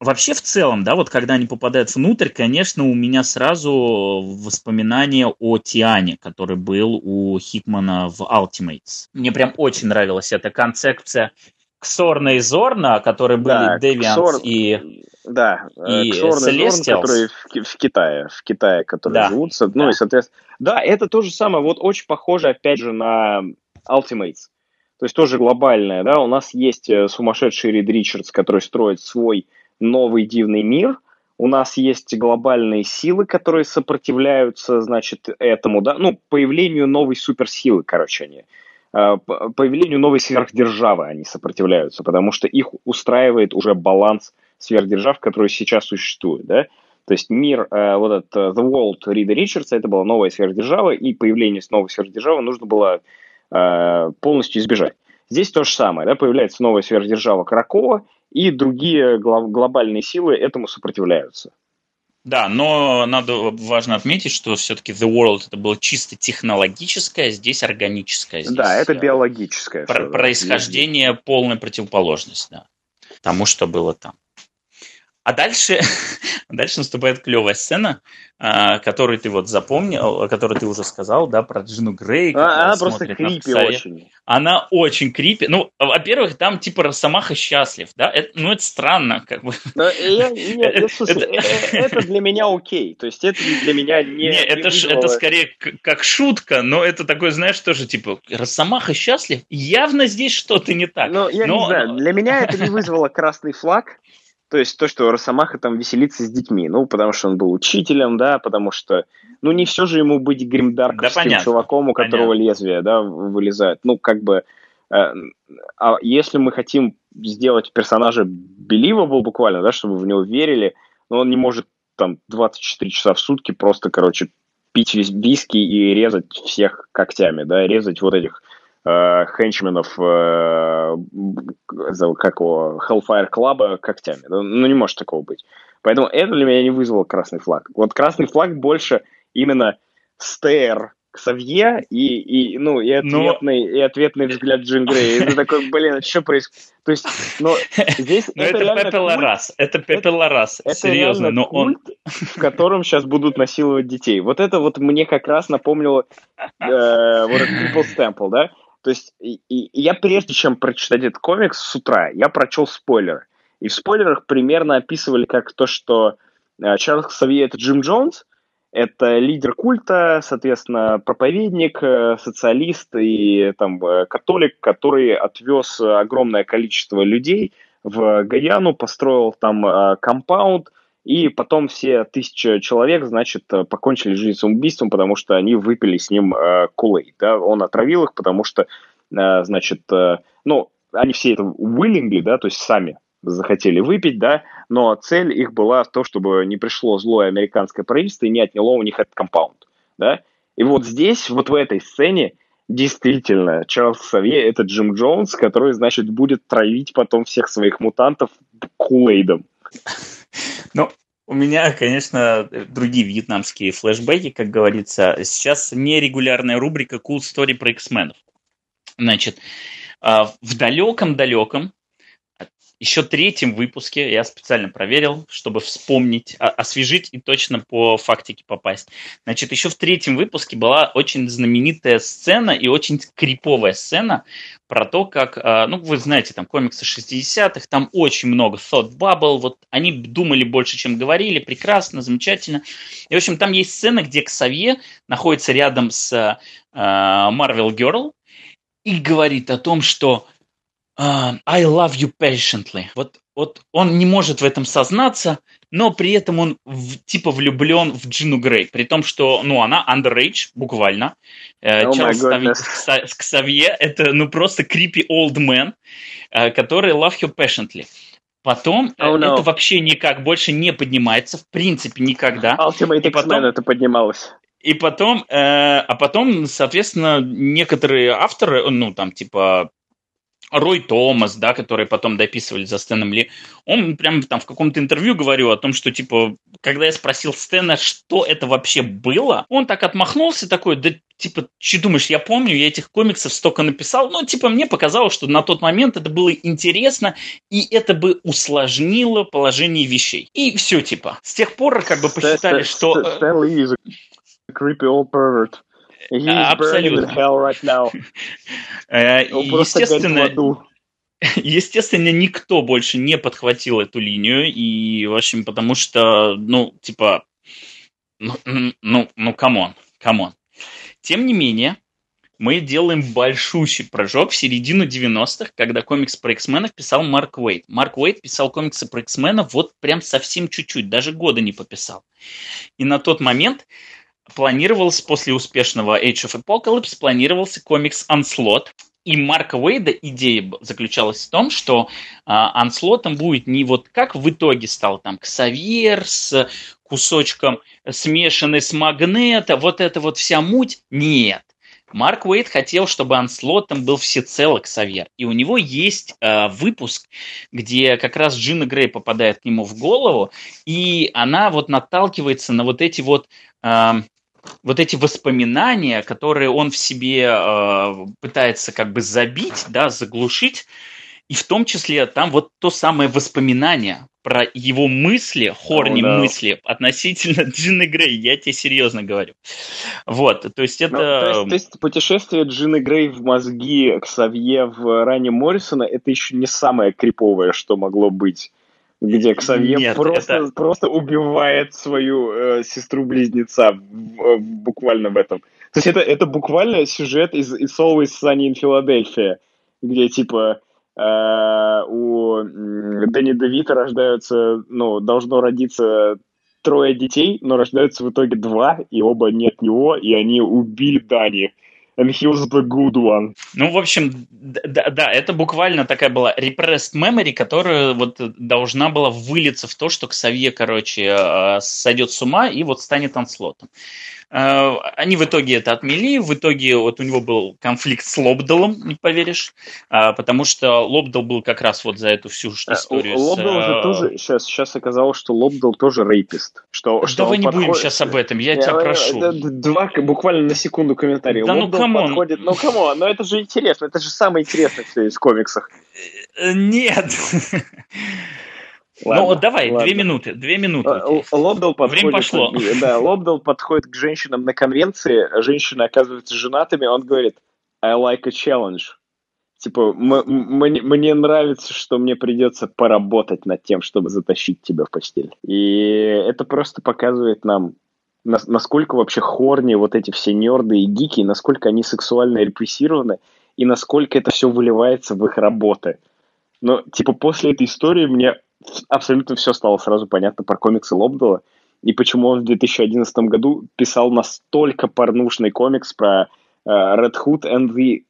Вообще, в целом, да, вот когда они попадают внутрь, конечно, у меня сразу воспоминания о Тиане, который был у Хикмана в Ultimates. Мне прям очень нравилась эта концепция Ксорна и Зорна, которые были да, Девианс и да, и Ксорн и Зорн, которые в, в Китае, в Китае, которые да. живут. Ну да. и, соответственно, да, это то же самое, вот очень похоже, опять же, на Ultimates. То есть тоже глобальное, да, у нас есть э, сумасшедший Рид Ричардс, который строит свой новый дивный мир. У нас есть глобальные силы, которые сопротивляются, значит, этому, да, ну, появлению новой суперсилы, короче, они. А, появлению новой сверхдержавы они сопротивляются, потому что их устраивает уже баланс сверхдержав, который сейчас существует, да. То есть мир, э, вот этот э, The World Рида Ричардса, это была новая сверхдержава, и появление новой сверхдержавы нужно было э, полностью избежать. Здесь то же самое, да, появляется новая сверхдержава Кракова, и другие глобальные силы этому сопротивляются. Да, но надо важно отметить, что все-таки The World это было чисто технологическое, здесь органическое. Здесь да, это биологическое. Про- происхождение полная противоположность, да, тому, что было там. А дальше, дальше наступает клевая сцена, а, которую ты вот запомнил, которую ты уже сказал, да, про Джину Грей. А, она просто крипи очень. Она очень крипи. Ну, во-первых, там типа Росомаха счастлив, да? Это, ну, это странно, как бы. Я, я, я, слушай, это... это для меня окей. То есть это для меня не... Не, это, ж, это скорее как шутка, но это такой, знаешь, тоже типа Росомаха счастлив? Явно здесь что-то не так. Ну, я но... не знаю, для меня это не вызвало красный флаг. То есть то, что Росомаха там веселится с детьми. Ну, потому что он был учителем, да, потому что... Ну, не все же ему быть гримдарковским да, чуваком, у которого понятно. лезвие, да, вылезает. Ну, как бы... Э, а если мы хотим сделать персонажа believable буквально, да, чтобы в него верили, но он не может там 24 часа в сутки просто, короче, пить виски и резать всех когтями, да, резать вот этих э, хенчменов, э, как его, Hellfire Club когтями. Ну, не может такого быть. Поэтому это для меня не вызвало красный флаг. Вот красный флаг больше именно стейр Ксавье и, и, ну, и, ответный, Но... и ответный взгляд Джин Грей. Это такой, блин, что происходит? То есть, но здесь... Но это, это Пепе Ларас, это Пепе Ларас, серьезно, но он... в котором сейчас будут насиловать детей. Вот это вот мне как раз напомнило э, вот этот People's Temple, да? То есть и, и я прежде чем прочитать этот комикс с утра, я прочел спойлер. И в спойлерах примерно описывали как то, что э, Чарльз Ксавье это Джим Джонс, это лидер культа, соответственно, проповедник, э, социалист и там, э, католик, который отвез огромное количество людей в Гаяну, построил там компаунд, и потом все тысячи человек, значит, покончили жизнь самоубийством, потому что они выпили с ним кулей. Да? Он отравил их, потому что, значит, ну, они все это willingly, да, то есть сами захотели выпить, да, но цель их была то, чтобы не пришло злое американское правительство и не отняло у них этот компаунд, да. И вот здесь, вот в этой сцене, действительно, Чарльз Савье – это Джим Джонс, который, значит, будет травить потом всех своих мутантов кулейдом. Ну, у меня, конечно, другие вьетнамские флешбеки, как говорится. Сейчас нерегулярная рубрика Cool Story про X-менов. Значит, а, в далеком-далеком еще третьем выпуске я специально проверил, чтобы вспомнить, освежить и точно по фактике попасть. Значит, еще в третьем выпуске была очень знаменитая сцена и очень криповая сцена про то, как, а, ну, вы знаете, там комиксы 60-х, там очень много thought bubble, вот они думали больше, чем говорили, прекрасно, замечательно. И, в общем, там есть сцена, где Ксавье находится рядом с а, Marvel Girl и говорит о том, что I love you patiently. Вот, вот он не может в этом сознаться, но при этом он в, типа влюблен в Джину Грей, при том, что, ну, она underage, буквально. Oh Чарльз Ксавье – это, ну, просто creepy old man, uh, который love you patiently. Потом oh, no. это вообще никак больше не поднимается, в принципе, никогда. Ultimate и потом, это поднималось. И потом, э, а потом, соответственно, некоторые авторы, ну, там, типа, Рой Томас, да, который потом дописывали за Стэном Ли, он прям там в каком-то интервью говорил о том, что, типа, когда я спросил Стэна, что это вообще было, он так отмахнулся такой, да, типа, что думаешь, я помню, я этих комиксов столько написал, но, типа, мне показалось, что на тот момент это было интересно, и это бы усложнило положение вещей. И все, типа. С тех пор, как бы, посчитали, что... Стэн Ли is a creepy old pervert. Абсолютно. Right now. Э, естественно, естественно, никто больше не подхватил эту линию, и, в общем, потому что, ну, типа, ну, ну, ну, come on, come on. Тем не менее, мы делаем большущий прыжок в середину 90-х, когда комикс про X-Men ов писал Марк Уэйт. Марк Уэйт писал комиксы про X-Men ов вот прям совсем чуть-чуть, даже года не пописал. И на тот момент планировался после успешного Age of Apocalypse, планировался комикс Onslaught. И Марка Уэйда идея заключалась в том, что а, Анслотом будет не вот как в итоге стал там Ксавьер с кусочком смешанный с Магнета, вот эта вот вся муть. Нет. Марк Уэйд хотел, чтобы Анслотом был всецело Ксавьер. И у него есть э, выпуск, где как раз Джина Грей попадает к нему в голову, и она вот наталкивается на вот эти вот э, вот эти воспоминания, которые он в себе э, пытается как бы забить, да, заглушить, И в том числе там вот то самое воспоминание про его мысли, хорни oh, no. мысли относительно Джины Грей, я тебе серьезно говорю. Вот, то есть это... Ну, то, есть, то есть путешествие Джины Грей в мозги Ксавье в ране Моррисона, это еще не самое криповое, что могло быть где Ксавье Нет, просто, это... просто убивает свою э, сестру-близнеца в, буквально в этом. То есть это, это буквально сюжет из It's Always Sunny in Philadelphia, где типа э, у Дэнни Девита рождаются, ну, должно родиться трое детей, но рождаются в итоге два, и оба не от него, и они убили Дани and he was the good one. Ну, в общем, да, да, это буквально такая была repressed memory, которая вот должна была вылиться в то, что Ксавье, короче, э, сойдет с ума и вот станет анслотом. Э, они в итоге это отмели, в итоге вот у него был конфликт с Лобдалом, не поверишь, э, потому что Лобдал был как раз вот за эту всю историю. Лобдал с... же тоже, сейчас, сейчас оказалось, что Лобдал тоже рейпист. Что, что вы не подходит... будем сейчас об этом, я, я тебя прошу. Два, буквально на секунду комментарий. Да Лобдал ну come on. подходит, ну come on, но это же интересно, это же самое интересное все из комиксах. Нет. Ладно, ну вот давай, ладно. две минуты, две минуты. Лобдал подходит, Время пошло. Да, Лобдал подходит к женщинам на конвенции, женщины оказываются женатыми, он говорит, I like a challenge. Типа, мне, мне нравится, что мне придется поработать над тем, чтобы затащить тебя в постель. И это просто показывает нам, насколько вообще хорни вот эти все нерды и гики, насколько они сексуально репрессированы, и насколько это все выливается в их работы. Но, типа, после этой истории мне абсолютно все стало сразу понятно про комиксы Лобдала и почему он в 2011 году писал настолько порнушный комикс про uh, Red Hood and the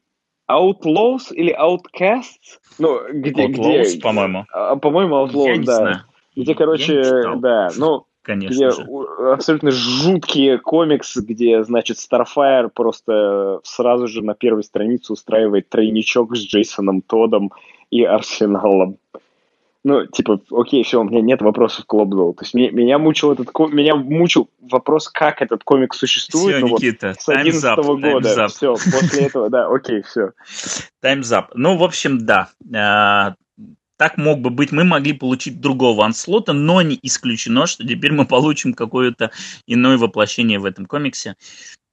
Outlaws или Outcasts? Ну, где... Outlaws, где, по-моему. А, по-моему, Outlaws, Я да. Знаю. Где, короче, да, ну, Конечно где же. абсолютно жуткие комиксы, где, значит, Starfire просто сразу же на первой странице устраивает тройничок с Джейсоном Тодом и Арсеналом ну, типа, окей, все, у меня нет вопросов к Лобдолу. То есть меня, меня мучил этот меня мучил вопрос, как этот комик существует. Все, ну, Никита, вот, с 11 года. Все, после этого, да, окей, все. Up. Ну, в общем, да. Так мог бы быть. Мы могли получить другого анслота, но не исключено, что теперь мы получим какое-то иное воплощение в этом комиксе.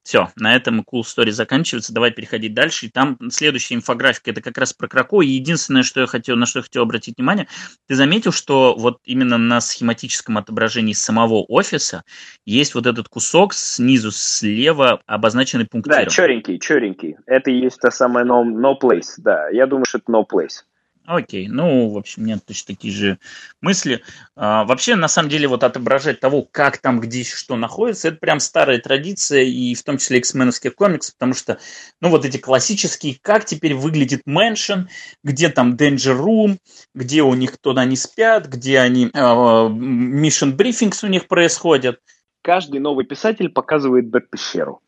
Все, на этом Cool Story заканчивается. Давай переходить дальше. И там следующая инфографика, это как раз про Крако. И единственное, что я хотел, на что я хотел обратить внимание, ты заметил, что вот именно на схематическом отображении самого офиса есть вот этот кусок снизу слева, обозначенный пунктиром. Да, черенький, черенький. Это и есть та самая no, no place, да. Я думаю, что это no place. Окей, ну, в общем, меня точно такие же мысли. А, вообще, на самом деле, вот отображать того, как там, где что находится, это прям старая традиция, и в том числе X-Men овских комиксов, потому что, ну, вот эти классические, как теперь выглядит Mansion, где там Danger Room, где у них туда они спят, где они, э, Mission Briefings у них происходят. Каждый новый писатель показывает Бэт-пещеру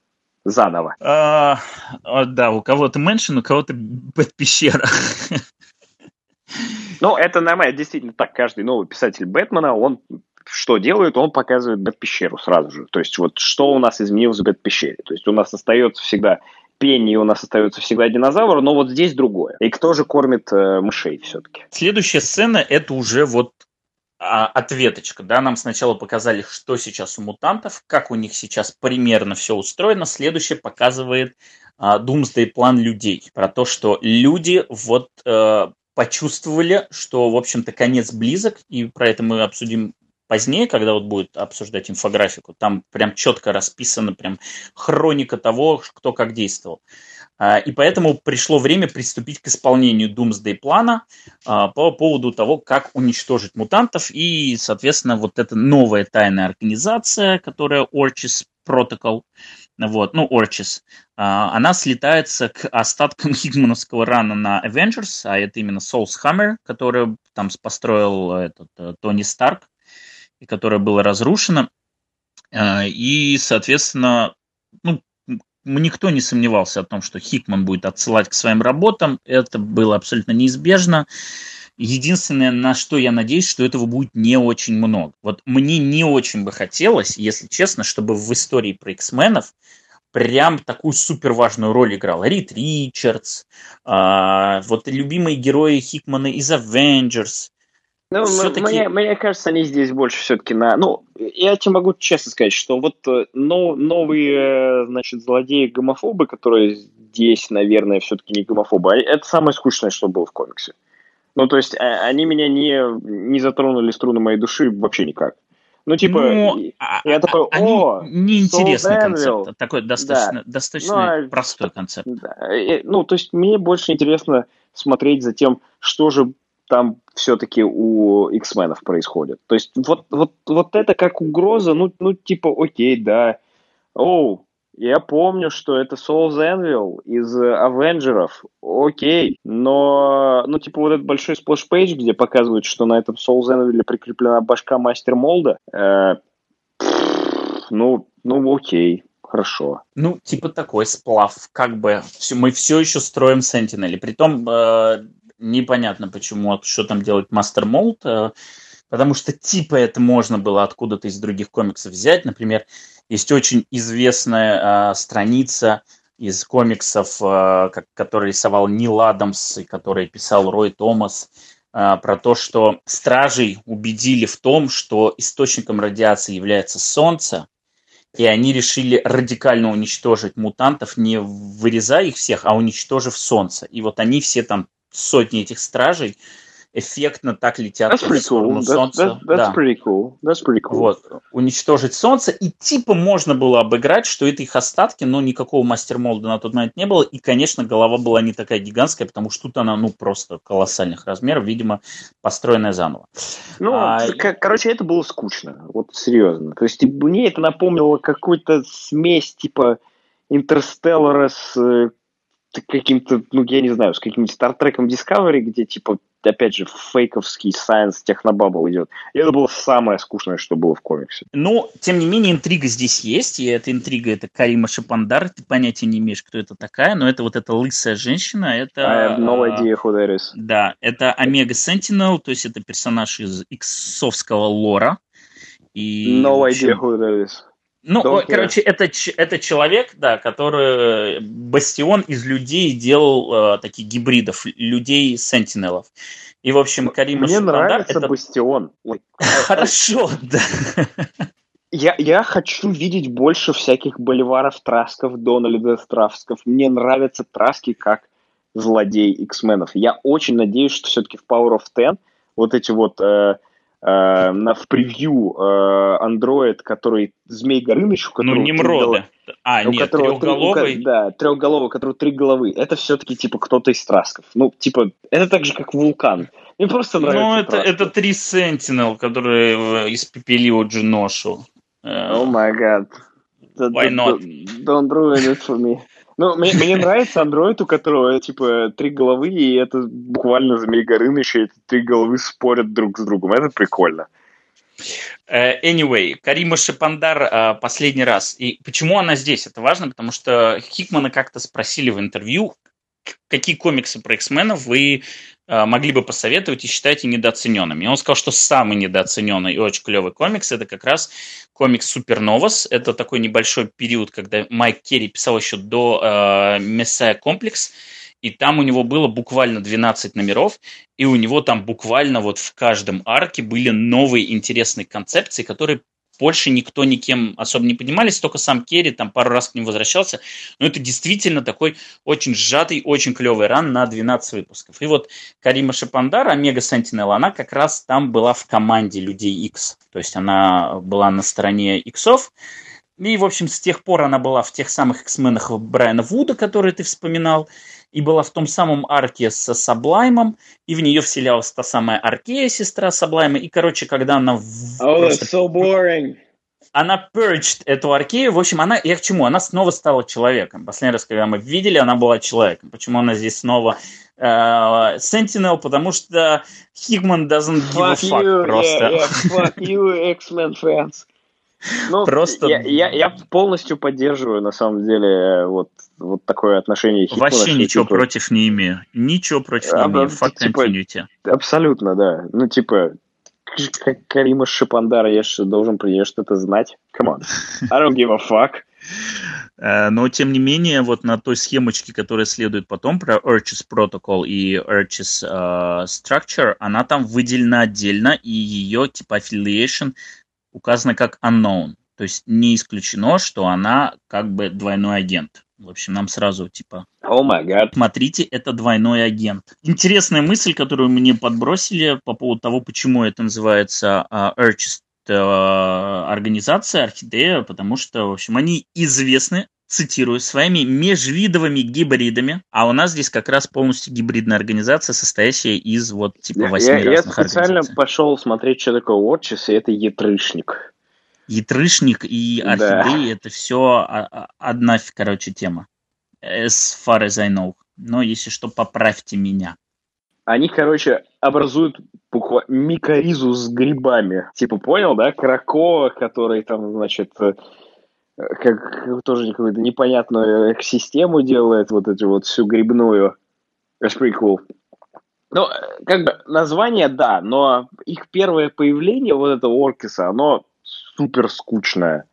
заново. А, да, у кого-то Mansion, у кого-то Бэт-пещера. Ну, это нормально, действительно так. Каждый новый писатель Бэтмена, он что делает? Он показывает Бэт-пещеру сразу же. То есть вот что у нас изменилось в Бэт-пещере. То есть у нас остается всегда Пенни, у нас остается всегда динозавр, но вот здесь другое. И кто же кормит э, мышей все-таки? Следующая сцена – это уже вот а, ответочка, да, нам сначала показали, что сейчас у мутантов, как у них сейчас примерно все устроено, следующее показывает а, Думсдей план людей, про то, что люди вот э, почувствовали, что, в общем-то, конец близок, и про это мы обсудим позднее, когда вот будет обсуждать инфографику, там прям четко расписана прям хроника того, кто как действовал. А, и поэтому пришло время приступить к исполнению Doomsday плана а, по поводу того, как уничтожить мутантов. И, соответственно, вот эта новая тайная организация, которая Orchis Protocol, вот, ну, Орчис, а, она слетается к остаткам хигмановского рана на Avengers, а это именно Soul's Hammer, который там построил этот э, Тони Старк, и которое было разрушено. А, и, соответственно, ну, никто не сомневался о том, что Хикман будет отсылать к своим работам. Это было абсолютно неизбежно. Единственное, на что я надеюсь, что этого будет не очень много. Вот мне не очень бы хотелось, если честно, чтобы в истории про X-менов прям такую супер важную роль играл. Рид Ричардс, э, вот любимые герои Хикмана из Avengers. Ну, мне, мне кажется, они здесь больше все-таки на... Ну, я тебе могу честно сказать, что вот э, но, новые, значит, злодеи-гомофобы, которые здесь, наверное, все-таки не гомофобы, а это самое скучное, что было в комиксе. Ну, то есть, а, они меня не, не затронули струны моей души вообще никак. Ну, типа, ну, я а, такой, о, неинтересный концепт, такой достаточно, да. достаточно ну, простой концепт. Да. Ну, то есть, мне больше интересно смотреть за тем, что же там все-таки у X-Men ов происходит. То есть, вот, вот, вот это как угроза, ну, ну, типа, окей, да, oh, я помню, что это Sol's Anvil из Avengers ов, окей, но, ну, типа, вот этот большой splash page, где показывают, что на этом Sol's Anvil прикреплена башка Мастер Молда, э, ну, ну, окей, хорошо. Ну, типа такой сплав, как бы, мы все еще строим Sentinel, притом э, непонятно, почему, что там делает Мастер Молд, э, потому что типа это можно было откуда-то из других комиксов взять, например, есть очень известная э, страница из комиксов, э, как, который рисовал Нил Адамс и который писал Рой Томас, э, про то, что стражей убедили в том, что источником радиации является Солнце, и они решили радикально уничтожить мутантов, не вырезая их всех, а уничтожив Солнце. И вот они все там, сотни этих стражей, эффектно так летят that's в сторону cool. Солнца. That, that, that's да. pretty cool. That's pretty cool. Вот. Уничтожить Солнце. И типа можно было обыграть, что это их остатки, но никакого мастер-молда на тот момент не было. И, конечно, голова была не такая гигантская, потому что тут она, ну, просто колоссальных размеров, видимо, построенная заново. Ну, а, короче, это было скучно. Вот серьезно. То есть мне это напомнило какую-то смесь типа Интерстеллара с э, каким-то, ну, я не знаю, с каким-нибудь Стартреком Discovery, где, типа, опять же, фейковский сайенс технобабл идет. И это было самое скучное, что было в комиксе. Но, тем не менее, интрига здесь есть, и эта интрига, это Карима Шапандар, ты понятия не имеешь, кто это такая, но это вот эта лысая женщина, это... I have no idea who that is. Да, это Омега Sentinel, то есть это персонаж из иксовского лора. И, no общем, idea who that is. Ну, Don't короче, это, это человек, да, который бастион из людей делал э, таких гибридов, людей сентинелов. И, в общем, Карим Мне нравится это... бастион. Хорошо, да. Я, я хочу видеть больше всяких боливаров, трасков, Дональда Стравсков. Мне нравятся траски как злодей X-менов. Я очень надеюсь, что все-таки в Power of Ten вот эти вот э, э, на, в превью э, Android, который Змей Горыныч, у которого... Ну, Немрода. А, у нет, трехголовый. Три, у, да, трехголовый, у которого три головы. Это все-таки, типа, кто-то из Трасков. Ну, типа, это так же, как вулкан. Мне просто нравится Ну, это, это три Sentinel, которые испепелил Джиношу. О май гад. Don't ruin it for me. Ну, мне, мне нравится андроид, у которого, типа, три головы, и это буквально Змей Горыныч, и эти три головы спорят друг с другом. Это прикольно. Э, anyway, Карима Шипандар э, последний раз. И почему она здесь? Это важно, потому что Хикмана как-то спросили в интервью, какие комиксы про X-менов вы э, могли бы посоветовать и считаете недооцененными. И он сказал, что самый недооцененный и очень клевый комикс это как раз комикс Суперновас. Это такой небольшой период, когда Майк Керри писал еще до э, Комплекс. И там у него было буквально 12 номеров, и у него там буквально вот в каждом арке были новые интересные концепции, которые больше никто никем особо не поднимались, только сам Керри там пару раз к ним возвращался. Но это действительно такой очень сжатый, очень клевый ран на 12 выпусков. И вот Карима Шапандар, Омега Сентинел, она как раз там была в команде Людей X. То есть она была на стороне Иксов. И, в общем, с тех пор она была в тех самых X-менах Брайана Вуда, которые ты вспоминал и была в том самом арке со Саблаймом, и в нее вселялась та самая Аркея, сестра Саблайма, и, короче, когда она... Oh, просто... that's so boring. Она purged эту Аркею, в общем, она, я к чему? Она снова стала человеком. Последний раз, когда мы видели, она была человеком. Почему она здесь снова э, Sentinel? Потому что Хигман doesn't give a fuck you, просто. Yeah, yeah, fuck you, X-Men fans. Ну, Просто... я, я, я полностью поддерживаю, на самом деле, вот, вот такое отношение Хикмана. Вообще ничего типа... против не имею. Ничего против не имею. Факт типа, continuity. Абсолютно, да. Ну, типа, как Карима Шипандара, я же должен, я что-то знать. Come on. I don't give a fuck. Э, но, тем не менее, вот на той схемочке, которая следует потом про Urchis Protocol и Urchis uh, Structure, она там выделена отдельно, и ее типа affiliation указано как unknown. То есть не исключено, что она как бы двойной агент. В общем, нам сразу типа... Гад. Смотрите, это двойной агент. Интересная мысль, которую мне подбросили по поводу того, почему это называется uh, Urchis организация Орхидея, потому что, в общем, они известны цитирую, своими межвидовыми гибридами, а у нас здесь как раз полностью гибридная организация, состоящая из вот типа восьми я, разных Я специально пошел смотреть, что такое Watches, и это ятрышник. Ятрышник и орхидеи да. это все одна, короче, тема. As far as I know. Но если что, поправьте меня. Они, короче, образуют буквально микоризу с грибами. Типа, понял, да? Крако, который там, значит, как тоже какую-то непонятную систему делает, вот эту вот всю грибную. That's pretty cool. Ну, как бы название, да, но их первое появление, вот этого Оркиса, оно супер скучное.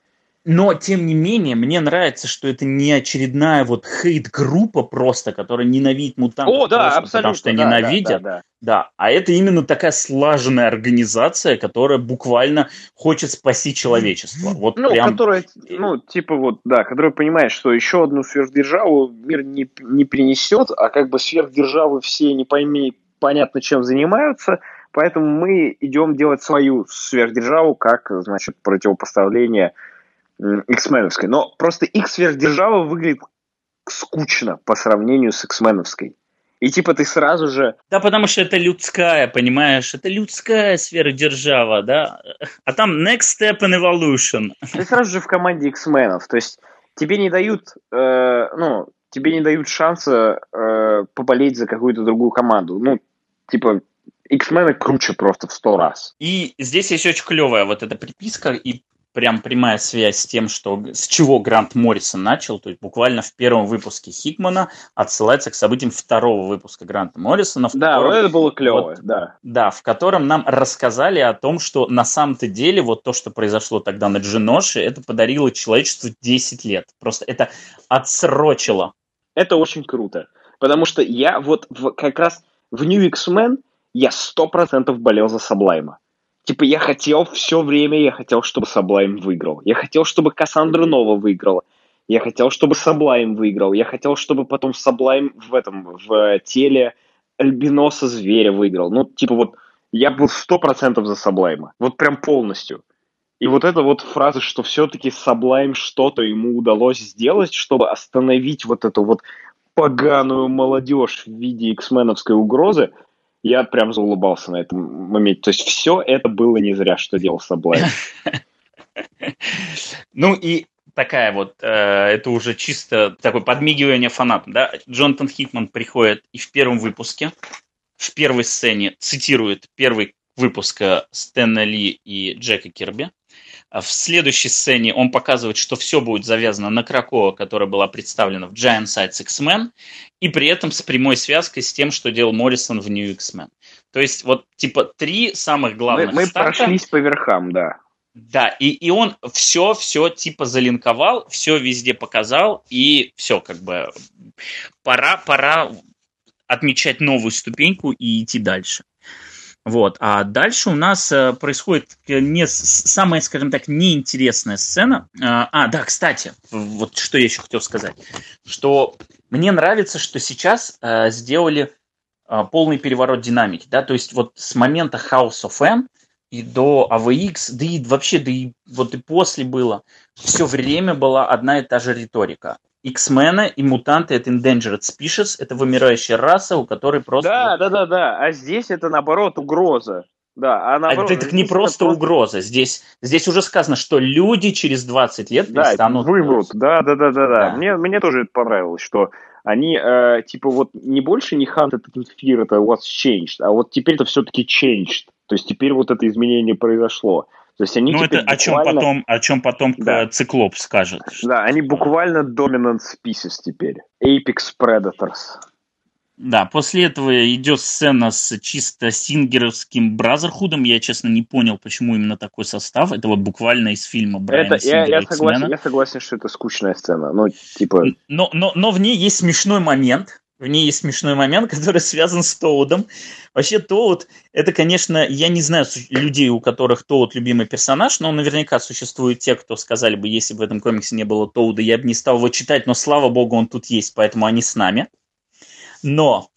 Но, тем не менее, мне нравится, что это не очередная вот хейт-группа просто, которая ненавидит мутантов. О, да, абсолютно. Потому что да, ненавидят. Да, да, да. да, а это именно такая слаженная организация, которая буквально хочет спасти человечество. Вот ну, прям... которая, ну, типа вот, да, которая понимает, что еще одну сверхдержаву мир не, не принесет, а как бы сверхдержавы все не пойми, понятно, чем занимаются, поэтому мы идем делать свою сверхдержаву как, значит, противопоставление X-меновской. Но просто X сверхдержава выглядит скучно по сравнению с X-меновской. И типа ты сразу же... Да, потому что это людская, понимаешь? Это людская сфера держава, да? А там next step in evolution. Ты сразу же в команде X-менов. То есть тебе не дают, э, ну, тебе не дают шанса э, поболеть за какую-то другую команду. Ну, типа, X-мены круче просто в сто раз. И здесь есть очень клевая вот эта приписка и прям прямая связь с тем, что, с чего Грант Моррисон начал, то есть буквально в первом выпуске Хикмана отсылается к событиям второго выпуска Гранта Моррисона. Да, котором, вот это было клево, вот, да. Да, в котором нам рассказали о том, что на самом-то деле вот то, что произошло тогда на Джиноше, это подарило человечеству 10 лет. Просто это отсрочило. Это очень круто, потому что я вот в, как раз в New X-Men я сто процентов болел за Саблайма. Типа, я хотел все время, я хотел, чтобы Саблайм выиграл. Я хотел, чтобы Кассандра Нова выиграла. Я хотел, чтобы Саблайм выиграл. Я хотел, чтобы потом Саблайм в этом, в теле Альбиноса Зверя выиграл. Ну, типа вот, я был сто процентов за Саблайма. Вот прям полностью. И вот эта вот фраза, что все-таки Саблайм что-то ему удалось сделать, чтобы остановить вот эту вот поганую молодежь в виде X-меновской угрозы – я прям заулыбался на этом моменте. То есть все это было не зря, что делал Саблайн. Ну и такая вот, э, это уже чисто такое подмигивание фанатам, да. Джонатан Хикман приходит и в первом выпуске, в первой сцене цитирует первый выпуск Стэна Ли и Джека Кирби. А в следующей сцене он показывает, что все будет завязано на Кракова, которая была представлена в Giant Sides X-Men, и при этом с прямой связкой с тем, что делал Моррисон в New X-Men. То есть вот типа три самых главных Мы, мы старта, прошлись по верхам, да. Да, и, и он все, все типа залинковал, все везде показал, и все, как бы пора, пора отмечать новую ступеньку и идти дальше. Вот. А дальше у нас э, происходит не, самая, скажем так, неинтересная сцена. А, а, да, кстати, вот что я еще хотел сказать. Что мне нравится, что сейчас э, сделали э, полный переворот динамики. Да? То есть вот с момента House of M и до AVX, да и вообще, да и вот и после было, все время была одна и та же риторика. X-мены и мутанты это endangered species, это вымирающая раса, у которой просто... Да, да, да, да, а здесь это наоборот угроза. Да, а наоборот... Это, это не просто это угроза, здесь, здесь уже сказано, что люди через 20 лет да, перестанут... вымрут, да, да, да, да, да. Мне, мне тоже это понравилось, что они, э, типа, вот не больше не Hunt, это Fear, это What's Changed, а вот теперь это все-таки Changed. То есть теперь вот это изменение произошло. То есть они ну, это буквально... о чем потом, о чем потом да. циклоп скажет. Да, они буквально dominant species теперь. Apex Predators. Да, после этого идет сцена с чисто сингеровским Бразерхудом. Я, честно, не понял, почему именно такой состав. Это вот буквально из фильма Брайана это, я, я, согласен, я согласен, что это скучная сцена. Ну, типа... но, но, но в ней есть смешной момент. В ней есть смешной момент, который связан с Тоудом. Вообще, Тоуд, это, конечно, я не знаю людей, у которых Тоуд любимый персонаж, но наверняка существуют те, кто сказали бы, если бы в этом комиксе не было Тоуда, я бы не стал его читать, но слава богу, он тут есть, поэтому они с нами. Но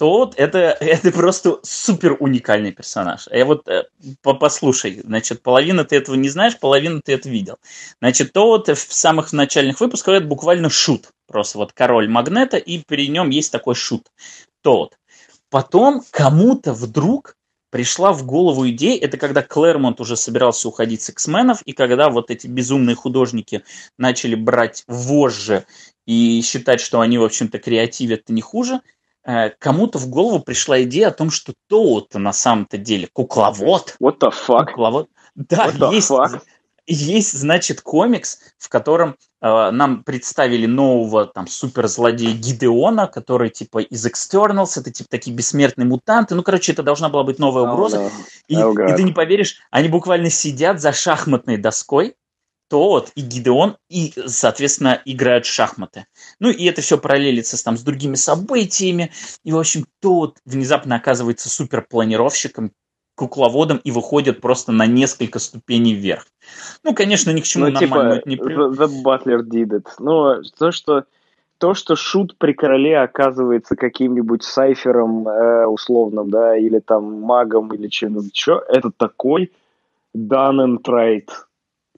тот это, это просто супер уникальный персонаж. Я вот э, послушай, значит, половина ты этого не знаешь, половина ты это видел. Значит, тот в самых начальных выпусках это буквально шут. Просто вот король магнета, и при нем есть такой шут. Тот. Потом кому-то вдруг пришла в голову идея, это когда Клэрмонт уже собирался уходить с X-менов, и когда вот эти безумные художники начали брать вожжи и считать, что они, в общем-то, креативят не хуже, э, кому-то в голову пришла идея о том, что Тоут на самом-то деле кукловод. What the fuck? Кукловод. Да, What the есть, fuck? Есть, значит, комикс, в котором э, нам представили нового там суперзлодея Гидеона, который типа из Externals, это типа такие бессмертные мутанты. Ну, короче, это должна была быть новая oh, угроза. No. И, oh, и ты не поверишь, они буквально сидят за шахматной доской, тот и Гидеон, и, соответственно, играют в шахматы. Ну, и это все параллелится там с другими событиями. И, в общем, тот внезапно оказывается суперпланировщиком, кукловодом и выходит просто на несколько ступеней вверх. Ну, конечно, ни к чему ну, нормально типа, не при... The Butler did it. Но то, что то, что шут при короле оказывается каким-нибудь сайфером э, условным, да, или там магом, или чем-нибудь еще, это такой done and tried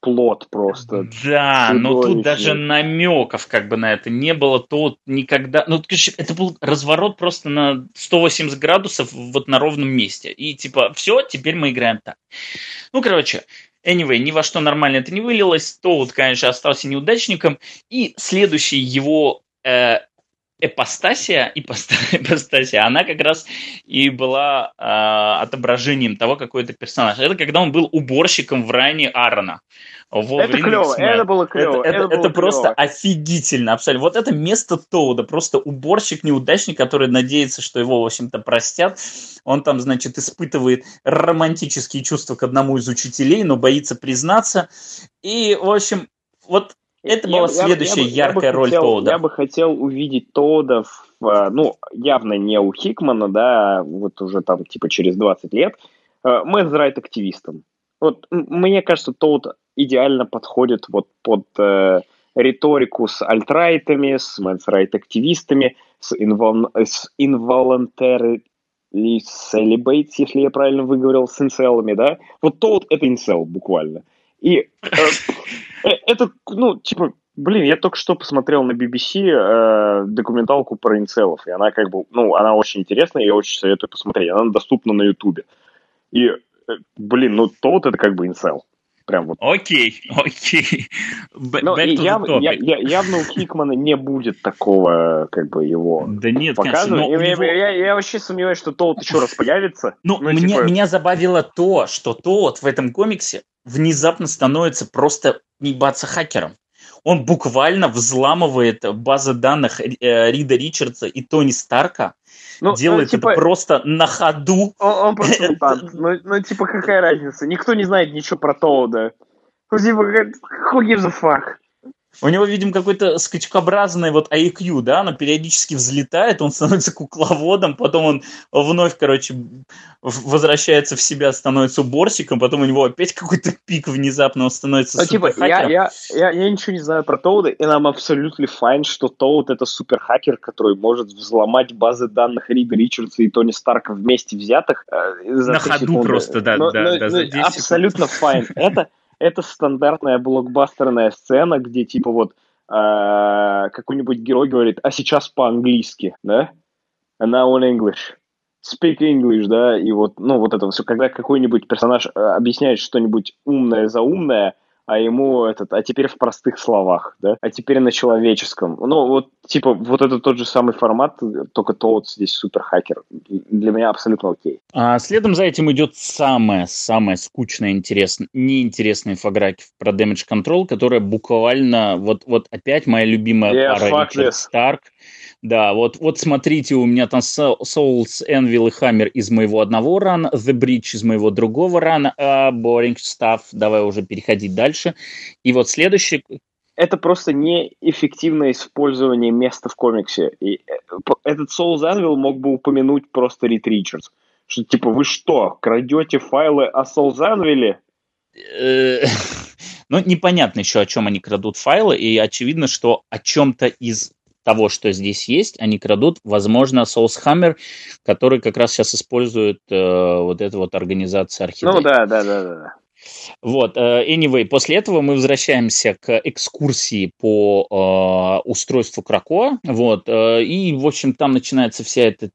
плод просто. Да, но тут даже намеков как бы на это не было, то никогда... Ну, это был разворот просто на 180 градусов вот на ровном месте. И типа, все, теперь мы играем так. Ну, короче, Anyway, ни во что нормально это не вылилось. То вот, конечно, остался неудачником. И следующий его э, эпостасия, ипостасия, она как раз и была э, отображением того, какой это персонаж. Это когда он был уборщиком в ране Аарона. Это клево, это было клево. Это, это, это, это просто офигительно, абсолютно. Вот это место Тоуда, просто уборщик-неудачник, который надеется, что его, в общем-то, простят. Он там, значит, испытывает романтические чувства к одному из учителей, но боится признаться. И, в общем, вот это была я, следующая я, яркая я роль хотел, Тоуда. Я бы хотел увидеть Тоуда, в, а, ну, явно не у Хикмана, да, вот уже там типа через 20 лет, а, men's активистом. Вот мне кажется, Тоуд идеально подходит вот под э, риторику с alt-right ами, с men's right активистами, с, инвол... с involuntary celibates, если я правильно выговорил, с incel ами, да? Вот Тоуд — это incel буквально. И э, э, это, ну, типа, блин, я только что посмотрел на BBC э, документалку про инцелов, и она как бы, ну, она очень интересная, я очень советую посмотреть. Она доступна на Ютубе. И, э, блин, ну, Тоуд — это как бы инцел. Прям вот. Окей, окей. Но яв, я, я, явно у Кикмана не будет такого, как бы, его да нет. Конечно, я, него... я, я, я вообще сомневаюсь, что Тоут еще раз появится. Ну, ну меня, типа... меня забавило то, что Тоут в этом комиксе внезапно становится просто ебаться хакером. Он буквально взламывает базы данных э, Рида Ричардса и Тони Старка, ну, делает ну, типа, это просто на ходу. Он, он просто мутант. ну, ну, типа, какая разница? Никто не знает ничего про Тоуда. Ну, типа, who gives a fuck? У него, видимо, какой-то скачкообразный вот IQ, да, оно периодически взлетает, он становится кукловодом, потом он вновь, короче, возвращается в себя, становится уборщиком, потом у него опять какой-то пик внезапно, он становится ну, типа, я, я, я, я ничего не знаю про Тоуда, и нам абсолютно fine, что Тоуд это суперхакер, который может взломать базы данных Рида Ричардса и Тони Старка вместе взятых. Э, за На ходу секунды. просто, да, но, да, но, да, за 10 Абсолютно fine. Это это стандартная блокбастерная сцена, где типа вот э, какой-нибудь герой говорит, а сейчас по-английски, да? And now in English. Speak English, да, и вот, ну, вот это все, когда какой-нибудь персонаж э, объясняет что-нибудь умное за умное, а ему этот, а теперь в простых словах, да, а теперь на человеческом. Ну, вот, типа, вот это тот же самый формат, только то вот здесь супер хакер. Для меня абсолютно окей. А следом за этим идет самая, самая скучная, интересная, неинтересная инфографика про Damage Control, которая буквально, вот, вот опять моя любимая yeah, пара Ричард Старк Да, вот, вот смотрите, у меня там Souls, Envil и Hammer из моего одного рана, The Bridge из моего другого рана, а boring stuff, давай уже переходить дальше. И вот следующий... Это просто неэффективное использование места в комиксе. И э, этот Souls Anvil мог бы упомянуть просто Рид Ричардс. Что типа, вы что, крадете файлы о Souls Anvil? Э, ну, непонятно еще, о чем они крадут файлы, и очевидно, что о чем-то из того, что здесь есть, они крадут, возможно, Soulshammer, который как раз сейчас использует э, вот эта вот организация архитекторов. Ну да, да, да, да. Вот, э, anyway, после этого мы возвращаемся к экскурсии по э, устройству Крако, вот, э, и, в общем, там начинается вся эта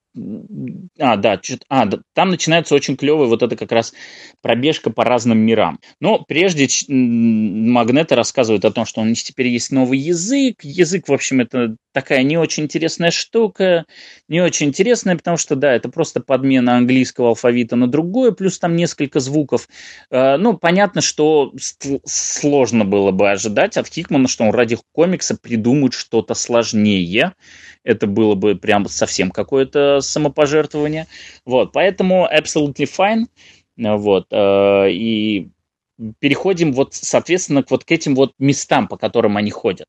а, да, а, да, там начинается очень клевая вот это как раз пробежка по разным мирам. Но прежде Магнета рассказывает о том, что у них теперь есть новый язык. Язык, в общем, это такая не очень интересная штука, не очень интересная, потому что, да, это просто подмена английского алфавита на другое, плюс там несколько звуков. А, ну, понятно, что сложно было бы ожидать от Хикмана, что он ради комикса придумает что-то сложнее, это было бы прям совсем какое-то самопожертвование. Вот, поэтому absolutely fine. Вот, э, и переходим вот, соответственно, к вот к этим вот местам, по которым они ходят.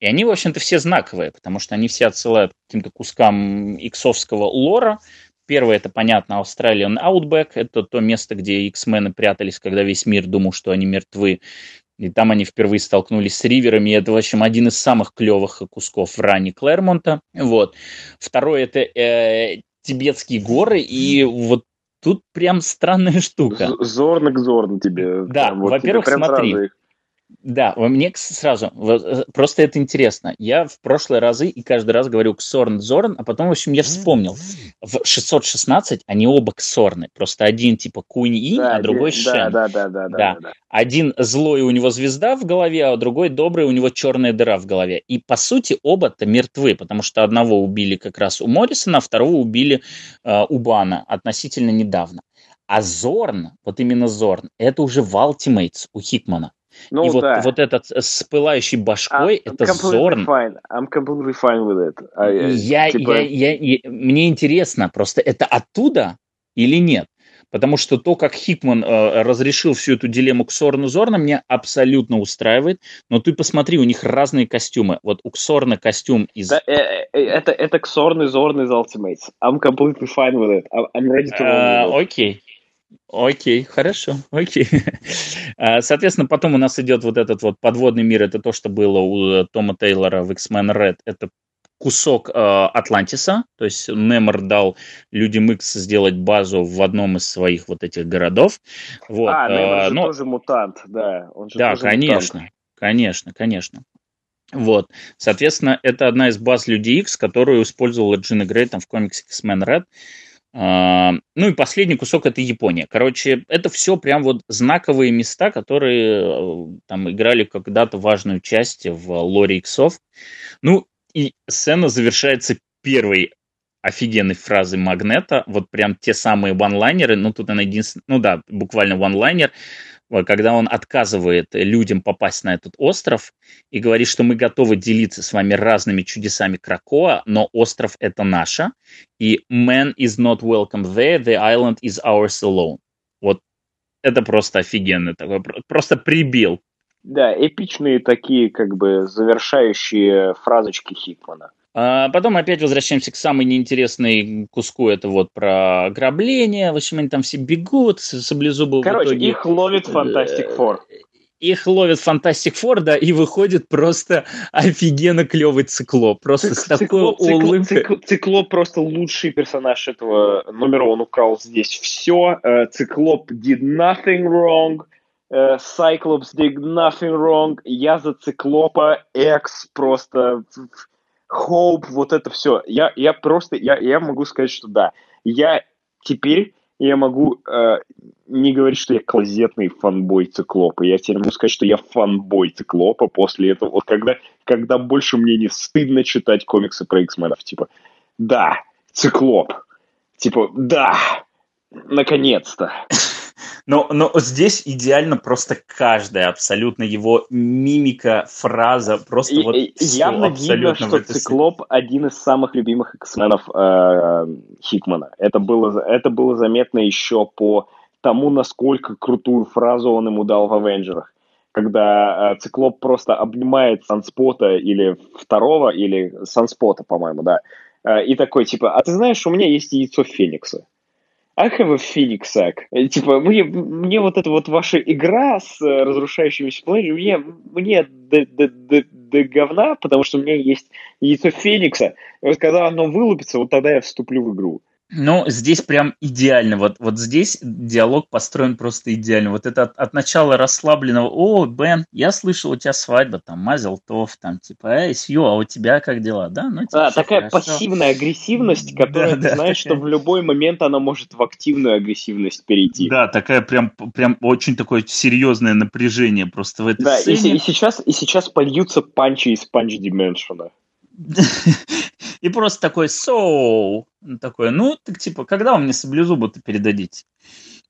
И они, в общем-то, все знаковые, потому что они все отсылают к каким-то кускам иксовского лора. Первое, это, понятно, Australian Outback. Это то место, где X-мены прятались, когда весь мир думал, что они мертвы. И там они впервые столкнулись с риверами. И это, в общем, один из самых клевых кусков в ране Клэрмонта. Вот. Второе это э, тибетские горы. И вот тут прям странная штука. Зорно к зорно тебе. Да, вот во-первых, смотри. Их да, мне сразу, э, просто это интересно. Я в прошлые разы и каждый раз говорю Ксорн, Зорн, а потом, в общем, я вспомнил. В 616 они оба Ксорны. Просто один типа Кунь-Инь, да, а другой Шен. Да, да, да, да, да, да. Один злой у него звезда в голове, а другой добрый у него черная дыра в голове. И, по сути, оба-то мертвы, потому что одного убили как раз у Моррисона, а второго убили э, у Бана относительно недавно. А Зорн, вот именно Зорн, это уже в Ultimates у Хикмана. Ну, и вот, да. вот этот с пылающей башкой, I'm это Зорн. Fine. I'm completely fine with it. I, я, типа... я, я, я, мне интересно, просто это оттуда или нет? Потому что то, как Хикман э, разрешил всю эту дилемму Ксорна Зорна, меня абсолютно устраивает. Но ты посмотри, у них разные костюмы. Вот у Ксорна костюм из... Да, э, э, это, это Ксорн и Зорн из Ultimates. I'm completely fine with it. I'm ready to roll uh, Окей. Окей, хорошо, окей. А, соответственно, потом у нас идет вот этот вот подводный мир, это то, что было у э, Тома Тейлора в X-Men Red, это кусок э, Атлантиса, то есть Немор дал людям X сделать базу в одном из своих вот этих городов. Вот, а, Немор э, же но... тоже мутант, да. Он же да, конечно, мутант. конечно, конечно. Вот, соответственно, это одна из баз Людей X, которую использовала Джина Грей там в комиксе X-Men Red. А, ну и последний кусок это Япония. Короче, это все прям вот знаковые места, которые э, там играли когда-то важную часть в лоре иксов. Ну и сцена завершается первой офигенной фразой Магнета, вот прям те самые ванлайнеры, ну тут она единственная, ну да, буквально ванлайнер, когда он отказывает людям попасть на этот остров и говорит, что мы готовы делиться с вами разными чудесами Кракоа, но остров это наше, и man is not welcome there, the island is ours alone. Вот это просто офигенно, такой, просто прибил. Да, эпичные такие, как бы, завершающие фразочки Хикмана. А потом опять возвращаемся к самой неинтересной куску, это вот про ограбление, в общем, они там все бегут, саблезубы Короче, итоге... их ловит Фантастик Фор. Их ловит Фантастик да, и выходит просто офигенно клевый циклоп. Просто Цик, с такой улыбкой. Циклоп, циклоп просто лучший персонаж этого номера, он украл здесь все. Э, циклоп did nothing wrong. Cyclops did nothing wrong. Я за Циклопа. Экс просто Hope, вот это все. Я, я просто, я, я могу сказать, что да. Я теперь, я могу э, не говорить, что я клозетный фанбой Циклопа. Я теперь могу сказать, что я фанбой Циклопа после этого. Вот когда, когда больше мне не стыдно читать комиксы про X-менов. Типа, да, Циклоп. Типа, да, наконец-то. Но, но здесь идеально просто каждая абсолютно его мимика, фраза, просто и, вот и, явно видно, что Циклоп один из самых любимых X-менов э, Хикмана. Это было, это было заметно еще по тому, насколько крутую фразу он ему дал в «Авенджерах». Когда э, Циклоп просто обнимает Санспота или второго, или Санспота, по-моему, да, э, и такой, типа, а ты знаешь, у меня есть яйцо Феникса. I have a Phoenix egg. Типа, мне, мне вот эта вот ваша игра с э, разрушающимися планетами, мне, мне до, до, до, до говна, потому что у меня есть яйцо Феникса. И вот когда оно вылупится, вот тогда я вступлю в игру. Ну, здесь прям идеально. Вот, вот здесь диалог построен просто идеально. Вот это от, от начала расслабленного, о, Бен, я слышал, у тебя свадьба, там, Мазел Тов, там, типа, эй, Сью, а у тебя как дела, да? Ну, типа, а, такая хорошо. пассивная агрессивность, которая, да, ты да, знаешь, такая... что в любой момент она может в активную агрессивность перейти. Да, такая прям, прям очень такое серьезное напряжение просто в этой да, сцене. Да, и, и, сейчас, и сейчас польются панчи из панч Dimension. И просто такой, so, такой, ну, так типа, когда вы мне саблезубы-то передадите?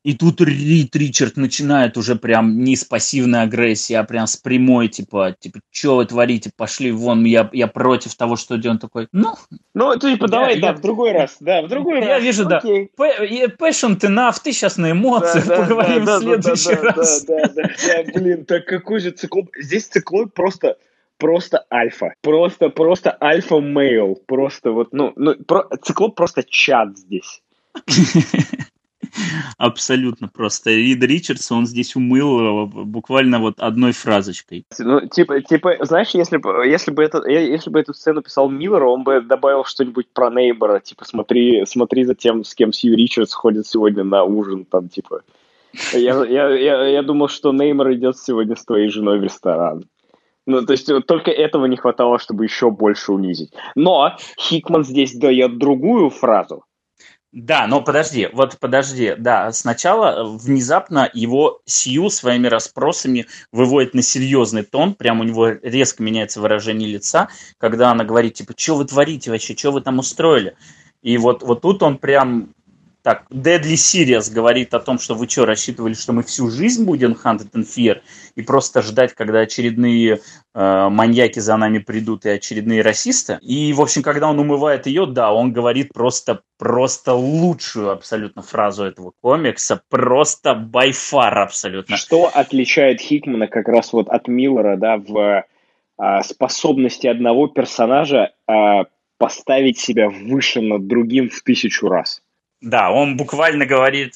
И тут Рид Ричард начинает уже прям не с пассивной агрессии, а прям с прямой, типа, типа, что вы творите, пошли вон, я, я против того, что делает. такой, ну... Ну, типа, давай, я, да, я, в другой раз, да, в другой я раз. Я вижу, Окей. да, passion enough, ты сейчас на эмоциях, да, поговорим да, да, в следующий да, раз. Да, да, да, да, блин, так какой же циклоп... Здесь циклоп просто просто альфа. Просто, просто альфа-мейл. Просто вот, ну, ну про, циклоп просто чат здесь. Абсолютно просто. Рид Ричардс, он здесь умыл буквально вот одной фразочкой. Ну, типа, типа, знаешь, если бы, если бы, это, если бы эту сцену писал Миллер, он бы добавил что-нибудь про Нейбора, типа, смотри, смотри за тем, с кем Сью Ричардс ходит сегодня на ужин, там, типа. Я, я, я, я думал, что Неймор идет сегодня с твоей женой в ресторан. Ну, то есть только этого не хватало, чтобы еще больше унизить. Но Хикман здесь дает другую фразу. Да, но подожди, вот подожди, да, сначала внезапно его Сью своими расспросами выводит на серьезный тон, прям у него резко меняется выражение лица, когда она говорит, типа, что вы творите вообще, что вы там устроили? И вот, вот тут он прям так, Deadly Serious говорит о том, что вы что, рассчитывали, что мы всю жизнь будем Hunted and Fear и просто ждать, когда очередные э, маньяки за нами придут и очередные расисты. И, в общем, когда он умывает ее, да, он говорит просто, просто лучшую абсолютно фразу этого комикса, просто by far абсолютно. Что отличает Хикмана как раз вот от Миллера, да, в э, способности одного персонажа э, поставить себя выше над другим в тысячу раз? Да, он буквально говорит,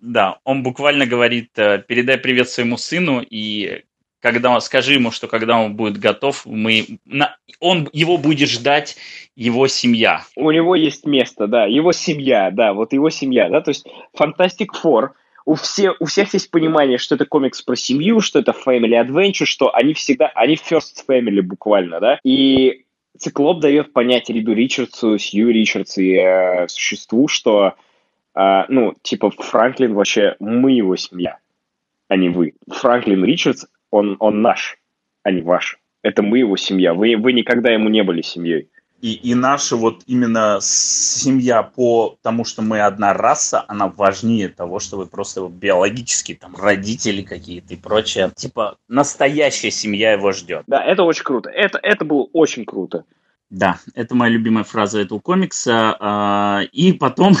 да, он буквально говорит, э, передай привет своему сыну и когда скажи ему, что когда он будет готов, мы, на, он его будет ждать его семья. У него есть место, да, его семья, да, вот его семья, да, то есть Fantastic Four, у, все, у всех есть понимание, что это комикс про семью, что это family adventure, что они всегда, они first family буквально, да, и Циклоп дает понять Риду Ричардсу, Сью Ричардсу и э, существу, что, э, ну, типа, Франклин вообще мы его семья, а не вы. Франклин Ричардс, он, он наш, а не ваш. Это мы его семья. Вы, вы никогда ему не были семьей. И, и наша вот именно семья по тому, что мы одна раса, она важнее того, что вы просто биологически там родители какие-то и прочее. Типа настоящая семья его ждет. Да, это очень круто. Это, это было очень круто. Да, это моя любимая фраза этого комикса. А, и потом,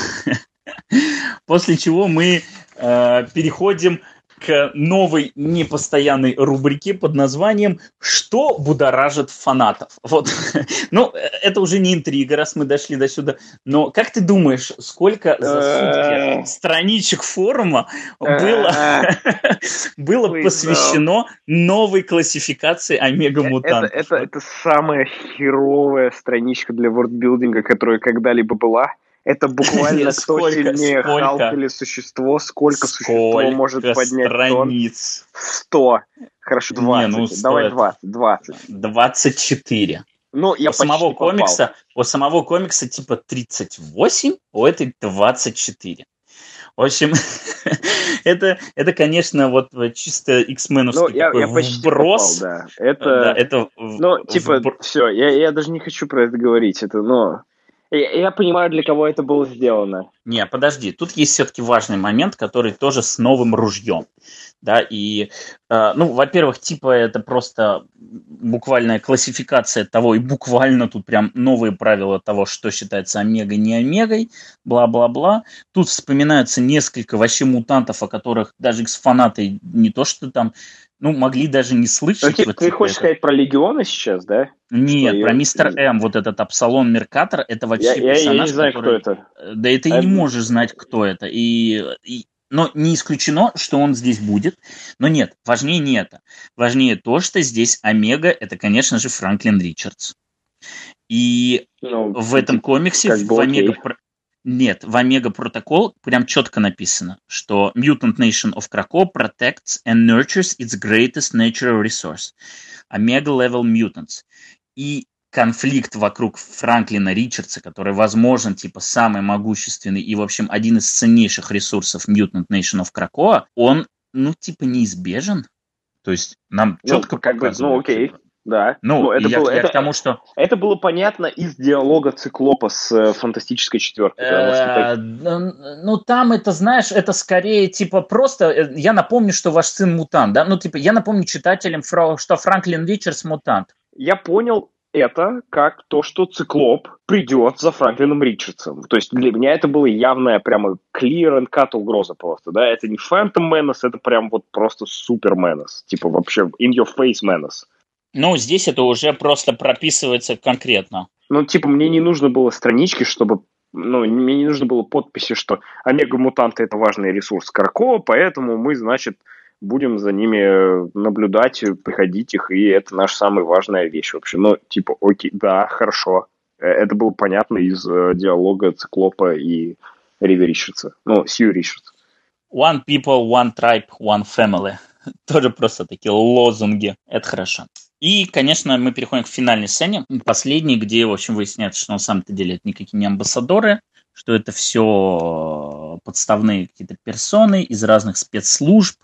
после чего мы а, переходим к новой непостоянной рубрике под названием «Что будоражит фанатов?». Вот, ну, это уже не интрига, раз мы дошли до сюда. Но как ты думаешь, сколько за сутки э. страничек форума было, было посвящено новой классификации омега-мутантов? Это, это, это самая херовая страничка для вордбилдинга, которая когда-либо была. Это буквально кто сильнее Халк или существо, сколько, существо может поднять страниц? Сто. Хорошо, 20. Не, ну, Давай 20. 20. 24. Ну, я у самого комикса, у самого комикса типа 38, у этой 24. В общем, это, это, конечно, вот чисто X-меновский ну, я, такой я почти вброс. Попал, да. Это, да, это ну, типа, вбр... все, я, я даже не хочу про это говорить. Это, но Я, я понимаю, для кого это было сделано. Не, подожди, тут есть все-таки важный момент, который тоже с новым ружьем. Да, и, э, ну, во-первых, типа это просто буквальная классификация того, и буквально тут прям новые правила того, что считается омегой, не омегой, бла-бла-бла. Тут вспоминаются несколько вообще мутантов, о которых даже фанаты не то что там ну, могли даже не слышать. Ну, типа, вот, ты хочешь это. сказать про Легиона сейчас, да? Нет, что про ее... Мистер М, вот этот Апсалон Меркатор, это вообще я, персонаж, я, я не знаю, который... кто это. Да и ты а... не можешь знать, кто это. И, и... Но не исключено, что он здесь будет. Но нет, важнее не это. Важнее то, что здесь Омега, это, конечно же, Франклин Ричардс. И ну, в этом комиксе в Омега, нет, в Омега Протокол прям четко написано, что Mutant Nation of Krakow protects and nurtures its greatest natural resource – Omega Level Mutants. И конфликт вокруг Франклина Ричардса, который, возможен, типа, самый могущественный и, в общем, один из ценнейших ресурсов Mutant Nation of Krakoa, он, ну, типа, неизбежен. То есть нам ну, четко как бы, ну, окей. Типа, да. Ну, ну это, я, было, я это, к тому, что... Это было понятно из диалога Циклопа с э, Фантастической четверкой. Э, ну, там это, знаешь, это скорее, типа, просто... Э, я напомню, что ваш сын мутант, да? Ну, типа, я напомню читателям, что Франклин Ричардс мутант. Я понял это как то, что Циклоп придет за Франклином Ричардсом. То есть для меня это было явная прямо clear and cut угроза просто, да? Это не Phantom Menace, это прям вот просто супер Menace. Типа вообще in your face Menace. Ну, здесь это уже просто прописывается конкретно. Ну, типа, мне не нужно было странички, чтобы ну, мне не нужно было подписи, что омега-мутанты – это важный ресурс Карко, поэтому мы, значит, будем за ними наблюдать, приходить их, и это наша самая важная вещь вообще. Ну, типа, окей, да, хорошо. Э, это было понятно из э, диалога Циклопа и Риви Ричардса. Ну, Сью Ричардс. One people, one tribe, one family. Тоже просто такие лозунги. Это хорошо. И, конечно, мы переходим к финальной сцене, последней, где, в общем, выясняется, что на самом-то деле это никакие не амбассадоры, что это все подставные какие-то персоны из разных спецслужб,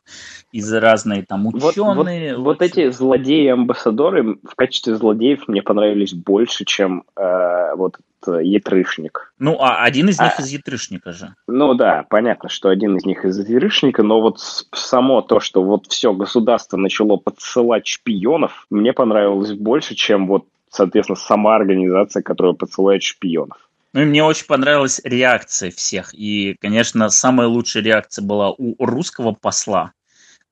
из разные там ученые. Вот, вот, вот эти злодеи-амбассадоры в качестве злодеев мне понравились больше, чем э, вот Ятрышник. Ну, а один из них а, из Ятрышника же. Ну да, понятно, что один из них из Ятрышника, но вот само то, что вот все государство начало подсылать шпионов, мне понравилось больше, чем вот, соответственно, сама организация, которая подсылает шпионов. Ну и мне очень понравилась реакция всех. И, конечно, самая лучшая реакция была у русского посла,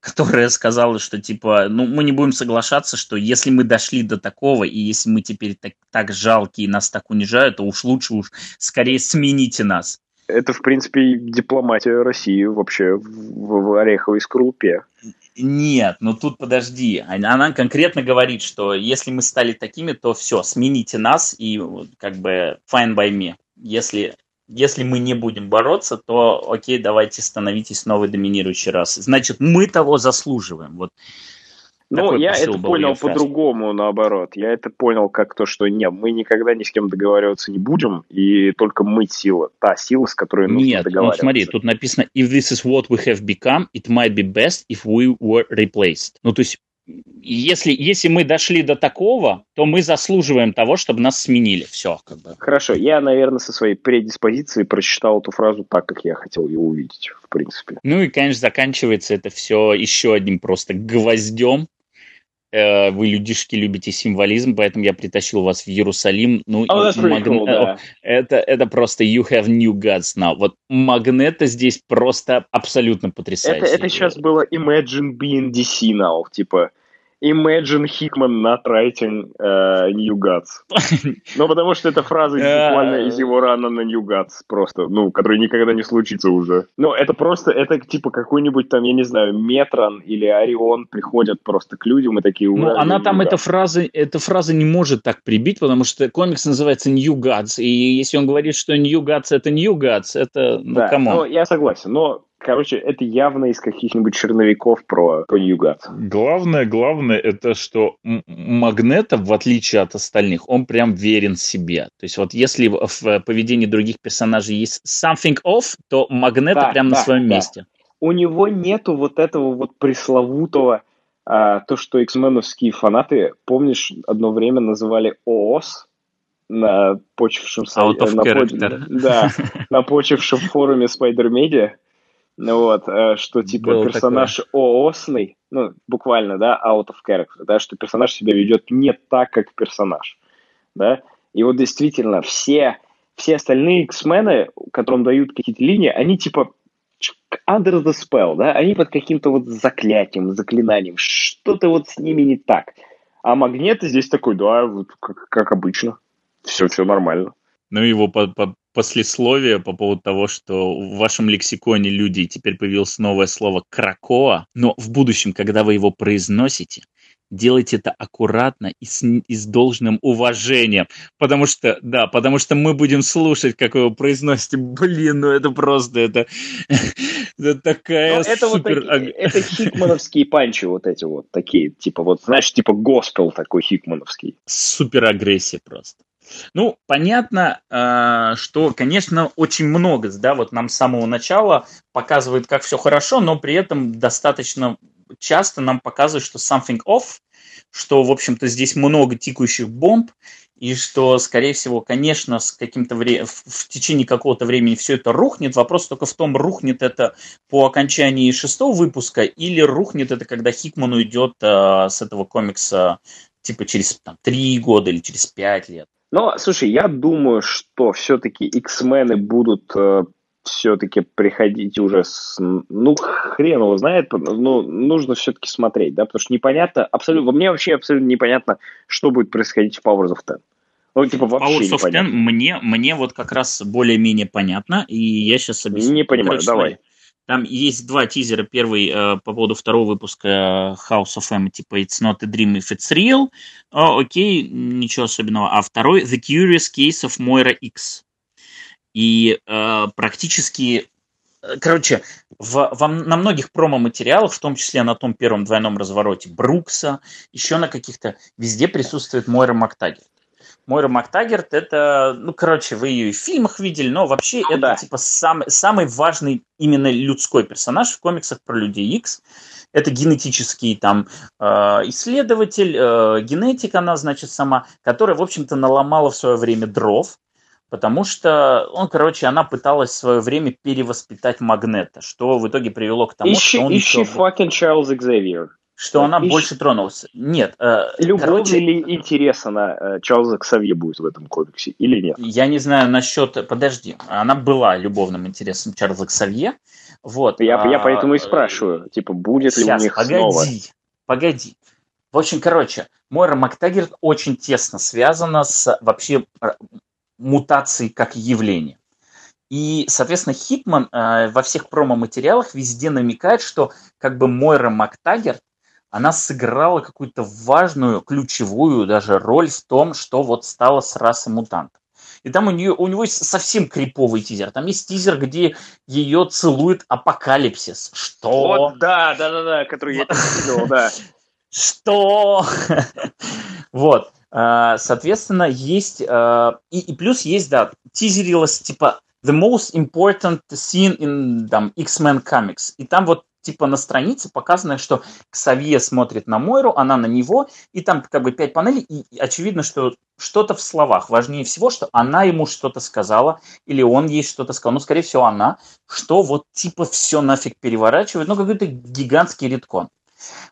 которая сказала, что типа, ну, мы не будем соглашаться, что если мы дошли до такого, и если мы теперь так, так жалкие и нас так унижают, то уж лучше уж скорее смените нас. Это, в принципе, дипломатия России вообще в, в ореховой скорлупе. Нет, ну тут подожди. Она конкретно говорит, что если мы стали такими, то все, смените нас и как бы fine by me. Если если мы не будем бороться, то окей, давайте становитесь новой доминирующей расой. Значит, мы того заслуживаем. Вот ну, я это понял по-другому, наоборот. Я это понял как то, что нет, мы никогда ни с кем договариваться не будем, и только мы сила, та сила, с которой нужно нет, ну, договариваться. Нет, ну смотри, тут написано, if this is what we have become, it might be best if we were replaced. Ну, то есть если, если мы дошли до такого, то мы заслуживаем того, чтобы нас сменили. Все, как бы. Хорошо, я, наверное, со своей предиспозиции прочитал эту фразу так, как я хотел ее увидеть, в принципе. Ну и, конечно, заканчивается это все еще одним просто гвоздем. Э, вы, людишки, любите символизм, поэтому я притащил вас в Иерусалим. Ну, oh, маг... cool, да. это, это просто you have new gods now. Вот Магнета здесь просто абсолютно потрясающе. Это, это сейчас было Imagine being DC now, типа Imagine Hickman not writing uh, New Gods. Ну, потому что эта фраза буквально из его рана на New Gods просто, ну, который никогда не случится уже. Ну, это просто, это типа какой-нибудь там, я не знаю, Метрон или Орион приходят просто к людям и такие... Ну, она там, эта фраза, эта фраза не может так прибить, потому что комикс называется New Gods, и если он говорит, что New Gods это New Gods, это, ну, да? Ну, я согласен, но Короче, это явно из каких-нибудь черновиков про, Ньюгат. Главное, главное, это что Магнета, в отличие от остальных, он прям верен себе. То есть вот если в поведении других персонажей есть something off, то Магнета да, прям да, на своем да. месте. У него нету вот этого вот пресловутого, а, то, что x фанаты, помнишь, одно время называли ООС, на почившем Out of на, character. да, на почившем форуме Spider Media, вот, э, что типа Было персонаж такое. ООСный, ну, буквально, да, out of character, да, что персонаж себя ведет не так, как персонаж, да, и вот действительно все, все остальные X-мены, которым дают какие-то линии, они типа under the spell, да, они под каким-то вот заклятием, заклинанием, что-то вот с ними не так. А магнит здесь такой, да, вот как, как обычно, все, все нормально. Ну, его по по послесловие по поводу того, что в вашем лексиконе люди теперь появилось новое слово «кракоа», но в будущем, когда вы его произносите, делайте это аккуратно и с, и с должным уважением. Потому что, да, потому что мы будем слушать, как вы его произносите. Блин, ну это просто, это, это такая Но это супер... Вот такие, это хикмановские панчи вот эти вот такие, типа вот, знаешь, типа госпел такой хикмановский. Супер агрессия просто. Ну, понятно, э, что, конечно, очень много, да, вот нам с самого начала показывает, как все хорошо, но при этом достаточно часто нам показывают, что something off, что, в общем-то, здесь много тикающих бомб, и что, скорее всего, конечно, с каким-то вре- в течение какого-то времени все это рухнет. Вопрос только в том, рухнет это по окончании шестого выпуска или рухнет это, когда Хикман уйдет э, с этого комикса типа через там, три года или через пять лет. Ну, слушай, я думаю, что все-таки X-мены будут э, все-таки приходить уже с... Ну, хрен его знает, ну, нужно все-таки смотреть, да, потому что непонятно, абсолютно, мне вообще абсолютно непонятно, что будет происходить в Powers of Ten. Ну, типа, вообще Powers of Ten мне, мне вот как раз более-менее понятно, и я сейчас объясню. Не понимаю, давай. Там есть два тизера. Первый э, по поводу второго выпуска House of M, типа It's not a dream if it's real. О, окей, ничего особенного. А второй The Curious Case of Moira X. И э, практически э, Короче, в, в, на многих промо-материалах, в том числе на том первом двойном развороте Брукса, еще на каких-то, везде присутствует Мойра Мактагер. Мойра Мактагерт это, ну, короче, вы ее и в фильмах видели, но вообще ну, это, да. типа, самый, самый важный именно людской персонаж в комиксах про Людей Икс. Это генетический там э, исследователь, э, генетик она, значит, сама, которая, в общем-то, наломала в свое время дров, потому что он, короче, она пыталась в свое время перевоспитать Магнета, что в итоге привело к тому, ищи, что он... Ищи еще... fucking Чарльз Экзевиер. Что она ищи... больше тронулась. Нет. Э, Любовь короче... или интерес она э, Чарльза Ксавье будет в этом комиксе или нет? Я не знаю насчет... Подожди. Она была любовным интересом Чарльза Ксавье. Вот. Я, а... я поэтому и спрашиваю. Типа, будет Сейчас, ли у них погоди, снова... Погоди. В общем, короче, Мойра Мактагерт очень тесно связана с вообще мутации как явление. И, соответственно, Хитман э, во всех промо-материалах везде намекает, что как бы Мойра Мактагерт, она сыграла какую-то важную, ключевую даже роль в том, что вот стало с расой мутантов. И там у, нее, у него есть совсем криповый тизер. Там есть тизер, где ее целует апокалипсис. Что? Вот, да, да, да, да, который я видел, да. Что? Вот. А, соответственно, есть... А, и, и плюс есть, да, тизерилось, типа, the most important scene in там, X-Men Comics. И там вот типа на странице показано, что Ксавье смотрит на Мойру, она на него, и там как бы пять панелей, и очевидно, что что-то в словах. Важнее всего, что она ему что-то сказала, или он ей что-то сказал, ну, скорее всего, она, что вот типа все нафиг переворачивает, ну, какой-то гигантский редкон.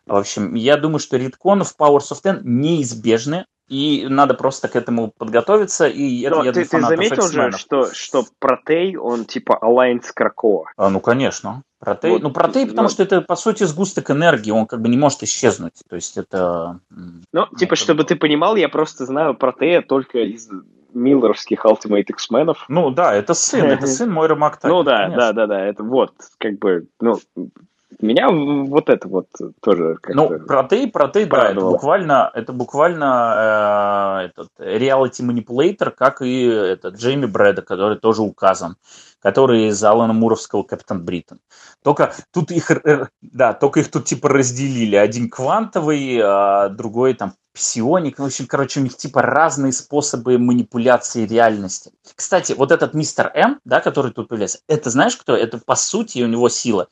В общем, я думаю, что редконы в Powers of Ten неизбежны, и надо просто к этому подготовиться. И это, я ты, ты заметил же, что, что Протей, он типа Alliance Кракоа? А, ну, конечно. Протей, вот, ну, Протей, потому но... что это, по сути, сгусток энергии, он как бы не может исчезнуть. То есть это... Ну, ну типа, это... чтобы ты понимал, я просто знаю Протея только из миллеровских Ultimate X-менов. Ну да, это сын, это сын Мойра Мактаги. Ну да, да, да, да, это вот, как бы, ну, меня вот это вот тоже Ну, протей, протей, да, это буквально, это буквально э, этот reality манипулятор, как и этот Джейми Брэда, который тоже указан, который из Алана Муровского Капитан Бриттон. Только тут их, э, да, только их тут типа разделили. Один квантовый, а другой там псионик. В общем, короче, у них типа разные способы манипуляции реальности. Кстати, вот этот мистер М, да, который тут появляется, это знаешь кто? Это по сути у него сила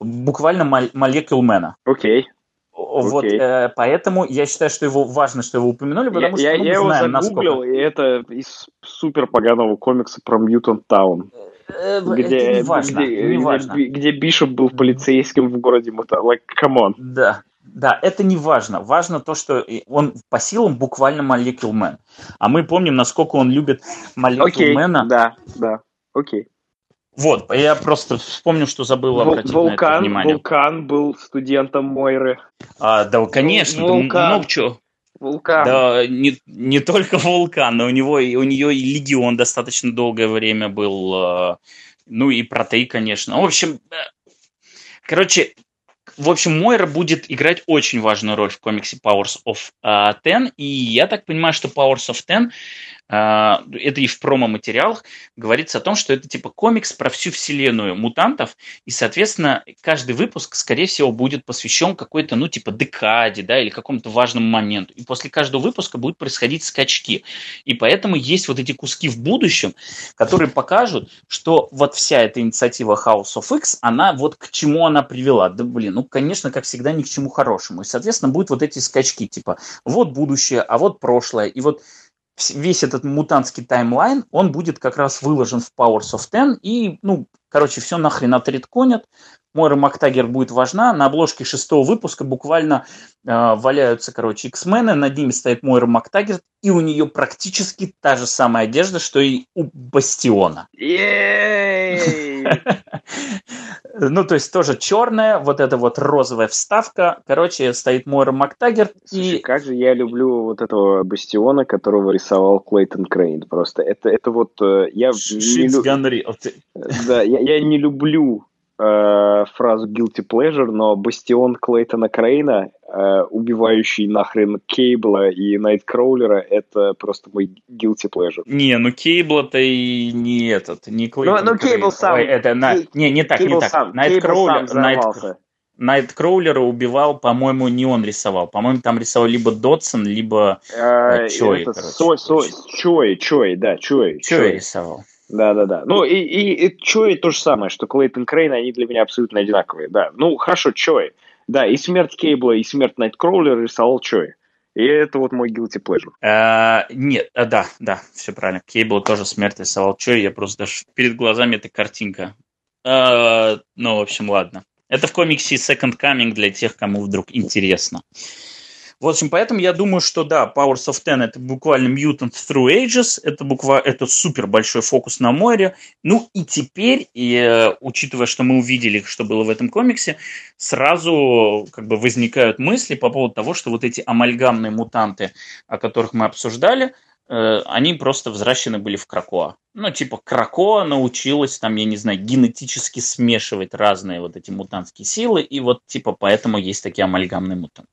буквально молекул мэна. Окей. Вот, э, поэтому я считаю, что его важно, что его упомянули, потому я, что ну, я, я мы знаем, его загуглил, насколько... и это из супер поганого комикса про Мьютон Таун. Э, где, не важно, где, не важно. Где, где Бишоп был полицейским в городе Мутан. Like, come on. Да, да, это не важно. Важно то, что он по силам буквально Man. А мы помним, насколько он любит Molecule okay, Man. Да, да, окей. Okay. Вот, я просто вспомнил, что забыл обратить Вулкан, на это внимание. Вулкан был студентом Мойры. А, да, конечно, Вулкан. Много чего. Вулкан. Да, не, не только вулкан, но у него у нее и легион достаточно долгое время был. А, ну и протей, конечно. В общем, э, короче, в общем, Мойра будет играть очень важную роль в комиксе Powers of uh, Ten, и я так понимаю, что Powers of Ten а, это и в промо-материалах говорится о том, что это типа комикс про всю вселенную мутантов, и, соответственно, каждый выпуск, скорее всего, будет посвящен какой-то, ну, типа, декаде, да, или какому-то важному моменту. И после каждого выпуска будут происходить скачки. И поэтому есть вот эти куски в будущем, которые покажут, что вот вся эта инициатива House of X, она вот к чему она привела. Да, блин, ну, конечно, как всегда, ни к чему хорошему. И, соответственно, будут вот эти скачки, типа, вот будущее, а вот прошлое. И вот весь этот мутантский таймлайн, он будет как раз выложен в Powers of Ten, и, ну, короче, все нахрен отредконят. Мойра Мактагер будет важна. На обложке шестого выпуска буквально э, валяются, короче, X-мены, над ними стоит Мойра Мактагер, и у нее практически та же самая одежда, что и у Бастиона. Ну, то есть тоже черная, вот эта вот розовая вставка. Короче, стоит Мойра Мактагер. Слушай, и... как же я люблю вот этого бастиона, которого рисовал Клейтон Крейн. Просто это, это вот... Э, я не. Да, я, я не люблю э, фразу guilty pleasure, но бастион Клейтона Крейна, э, убивающий нахрен Кейбла и Найткроулера, это просто мой guilty pleasure. Не, ну Кейбла-то и не этот, не Клейтон Ну, ну Кейбл сам. Ой, это, на... не, не так, Кейбл не так. Найткроулер, Найт... Найткроулера убивал, по-моему, не он рисовал. По-моему, там рисовал либо Дотсон, либо э, Чой. Это со, со, Чой, Чой, да, Чой. Чой рисовал. Да, да, да. Ну, и, и, и Чой то же самое, что Клейтон Крейн, они для меня абсолютно одинаковые, да. Ну, хорошо, Чой. Да, и смерть Кейбла, и смерть Найткроулера рисовал Чой. И это вот мой guilty pleasure. А, нет, а, да, да, все правильно. Кейбл тоже смерть рисовал Чой, я просто даже перед глазами эта картинка. А, ну, в общем, ладно. Это в комиксе Second Coming для тех, кому вдруг интересно. В общем, поэтому я думаю, что да, Powers of Ten это буквально Mutant Through Ages, это буквально это супер большой фокус на море. Ну и теперь, и, э, учитывая, что мы увидели, что было в этом комиксе, сразу как бы возникают мысли по поводу того, что вот эти амальгамные мутанты, о которых мы обсуждали, э, они просто взращены были в Кракоа. Ну, типа, Кракоа научилась, там, я не знаю, генетически смешивать разные вот эти мутантские силы, и вот, типа, поэтому есть такие амальгамные мутанты.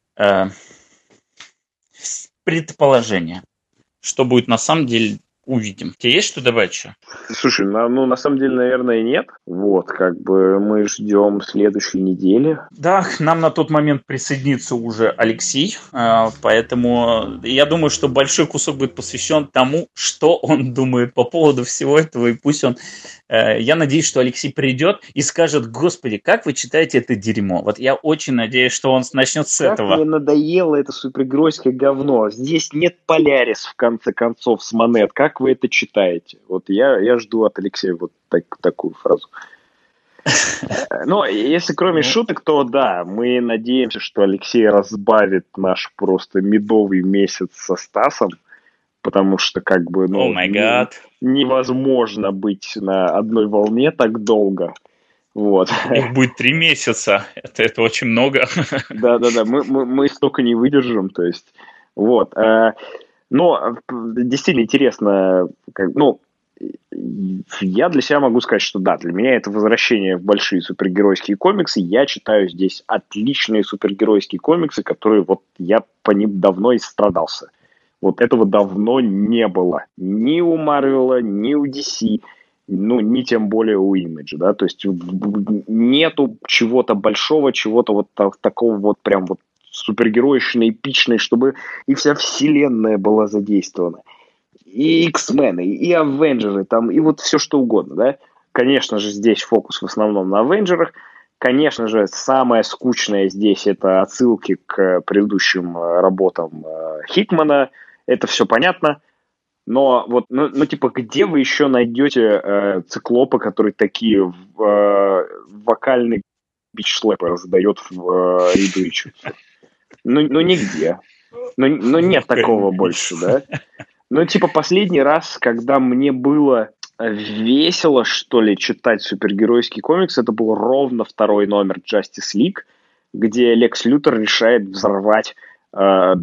Предположение. Что будет на самом деле, увидим. Тебе есть что добавить еще? Слушай, ну, ну на самом деле, наверное, нет. Вот, как бы мы ждем следующей недели. Да, нам на тот момент присоединится уже Алексей, а, поэтому я думаю, что большой кусок будет посвящен тому, что он думает по поводу всего этого, и пусть он я надеюсь, что Алексей придет и скажет, господи, как вы читаете это дерьмо? Вот я очень надеюсь, что он начнет с как этого. мне надоело это супергеройское говно. Здесь нет Полярис, в конце концов, с монет. Как вы это читаете? Вот я, я жду от Алексея вот так, такую фразу. Но если кроме ну. шуток, то да, мы надеемся, что Алексей разбавит наш просто медовый месяц со Стасом потому что как бы ну, oh не, невозможно быть на одной волне так долго. Вот. Их будет три месяца. Это, это очень много. Да, да, да. Мы, мы, мы столько не выдержим. То есть, вот. Э, но действительно интересно. Ну, я для себя могу сказать, что да, для меня это возвращение в большие супергеройские комиксы. Я читаю здесь отличные супергеройские комиксы, которые вот я по ним давно и страдался. Вот этого давно не было. Ни у Марвела, ни у DC, ну, ни тем более у Image, да, то есть нету чего-то большого, чего-то вот такого вот прям вот супергероичной, эпичной, чтобы и вся вселенная была задействована. И X-мены, и Авенджеры, там, и вот все что угодно, да. Конечно же, здесь фокус в основном на Авенджерах, Конечно же, самое скучное здесь это отсылки к предыдущим э, работам э, Хикмана. Это все понятно. Но вот, ну, ну типа, где вы еще найдете э, циклопа, который такие э, вокальные бич-шлепы раздает в э, Ридуичу? Ну, ну, нигде. Ну, ну, нет такого больше, да? Ну, типа, последний раз, когда мне было весело, что ли, читать супергеройский комикс, это был ровно второй номер Justice League, где Лекс Лютер решает взорвать э,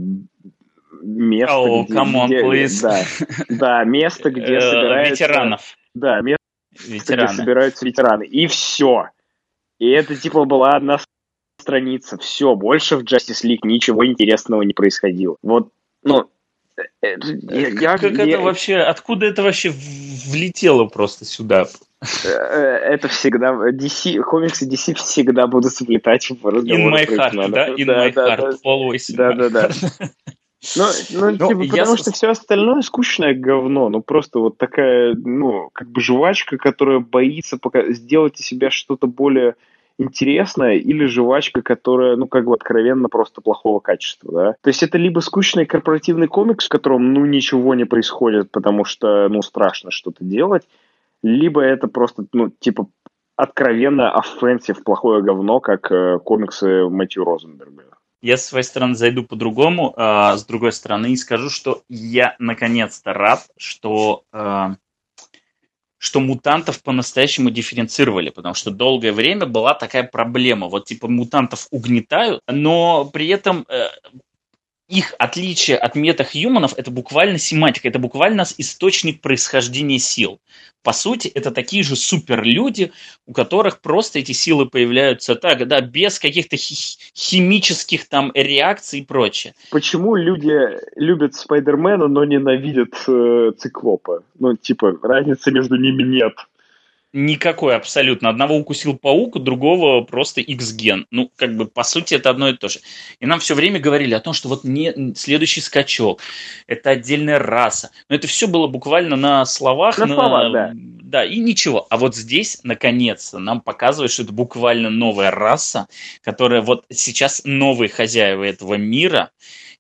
место, oh, где, come on, где, please. Да, да, место, где Э, собираются... Ветеранов. Да, место, где Ветераны. собираются ветераны. И все. И это, типа, была одна страница. Все, больше в Justice League ничего интересного не происходило. Вот, ну, э, э, я, я- как я- это вообще, откуда это вообще влетело просто сюда? это всегда DC, комиксы DC всегда будут сплетать в разговоры In my heart, да? In да, my да, heart, да. always Да, да, да. Ну, ну, Ну, типа, потому что все остальное скучное говно. Ну, просто вот такая, ну, как бы жвачка, которая боится пока сделать из себя что-то более интересное, или жвачка, которая, ну, как бы откровенно просто плохого качества, да. То есть это либо скучный корпоративный комикс, в котором, ну, ничего не происходит, потому что, ну, страшно что-то делать, либо это просто, ну, типа, откровенно оффенсив, плохое говно, как э, комиксы Мэтью Розенберга. Я с своей стороны зайду по-другому, а с другой стороны и скажу, что я наконец-то рад, что, а, что мутантов по-настоящему дифференцировали, потому что долгое время была такая проблема. Вот типа мутантов угнетают, но при этом э, их отличие от метахьюманов это буквально семантика, это буквально источник происхождения сил. По сути, это такие же суперлюди, у которых просто эти силы появляются так, да, без каких-то хи- химических там реакций и прочее. Почему люди любят Спайдермена, но ненавидят э, Циклопа? Ну, типа, разницы между ними нет. Никакой абсолютно. Одного укусил паук, другого просто X-ген. Ну, как бы, по сути, это одно и то же. И нам все время говорили о том, что вот не, следующий скачок, это отдельная раса. Но это все было буквально на словах. На словах, да. Да, и ничего. А вот здесь, наконец-то, нам показывают, что это буквально новая раса, которая вот сейчас новые хозяева этого мира.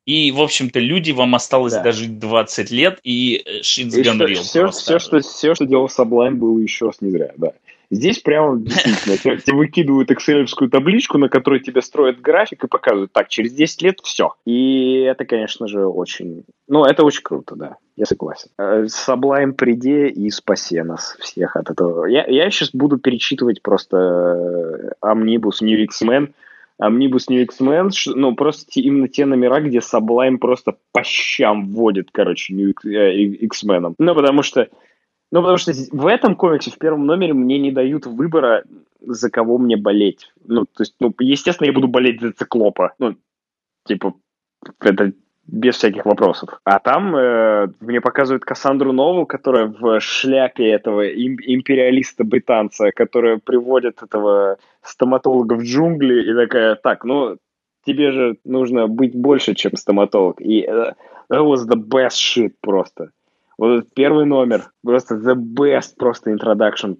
И, в общем-то, люди, вам осталось Да. дожить 20 лет, и э, shit's И real все, все, что, все, что делал Саблайм, было еще раз не зря, да. Здесь прямо действительно тебе, выкидывают экселевскую табличку, на которой тебе строят график и показывают, так, через 10 лет все. И это, конечно же, очень... Ну, это очень круто, да, я согласен. Саблайм приди и спаси нас всех от этого. Я, я сейчас буду перечитывать просто э, Omnibus New X-Men, Omnibus New X-Men, ну, просто те- именно те номера, где Sublime просто по щам вводит, короче, New э, X-Men. Ну, потому что ну, потому что в этом комиксе, в первом номере, мне не дают выбора, за кого мне болеть. Ну, то есть, ну, естественно, я буду болеть за Циклопа. Ну, типа, это без всяких вопросов. А там э, мне показывают Кассандру Нову, которая в шляпе этого им- империалиста-британца, которая приводит этого стоматолога в джунгли и такая, так, ну, тебе же нужно быть больше, чем стоматолог. И э, that was the best shit просто. Вот этот первый номер, просто the best просто introduction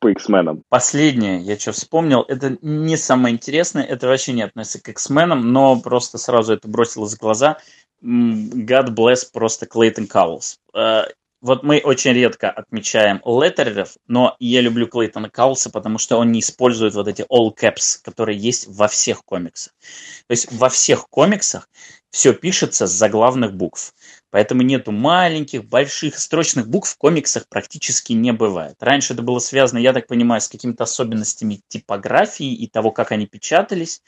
по X-менам. Последнее, я что вспомнил, это не самое интересное, это вообще не относится к X-менам, но просто сразу это бросилось в глаза. God bless просто Клейтон Каулс. Э, Вот мы очень редко отмечаем леттереров, но я люблю Клейтона Каулса, потому что он не использует вот эти all caps, которые есть во всех комиксах. То есть во всех комиксах все пишется с заглавных букв. Поэтому нету маленьких, больших, строчных букв в комиксах практически не бывает. Раньше это было связано, я так понимаю, с какими-то особенностями типографии и того, как они печатались.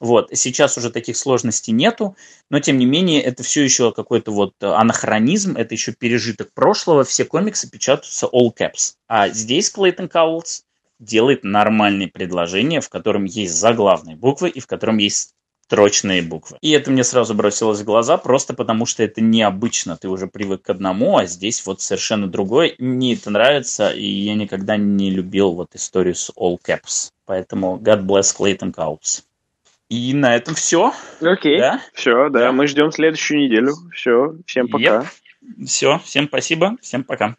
Вот. Сейчас уже таких сложностей нету, но тем не менее это все еще какой-то вот анахронизм, это еще пережиток прошлого, все комиксы печатаются all caps. А здесь Клейтон Каулс делает нормальные предложения, в котором есть заглавные буквы и в котором есть строчные буквы. И это мне сразу бросилось в глаза, просто потому что это необычно. Ты уже привык к одному, а здесь вот совершенно другое. Мне это нравится, и я никогда не любил вот историю с all caps. Поэтому God bless Clayton Cowles. И на этом все. Окей, Да? все, да, Да. мы ждем следующую неделю. Все, всем пока. Все, всем спасибо, всем пока.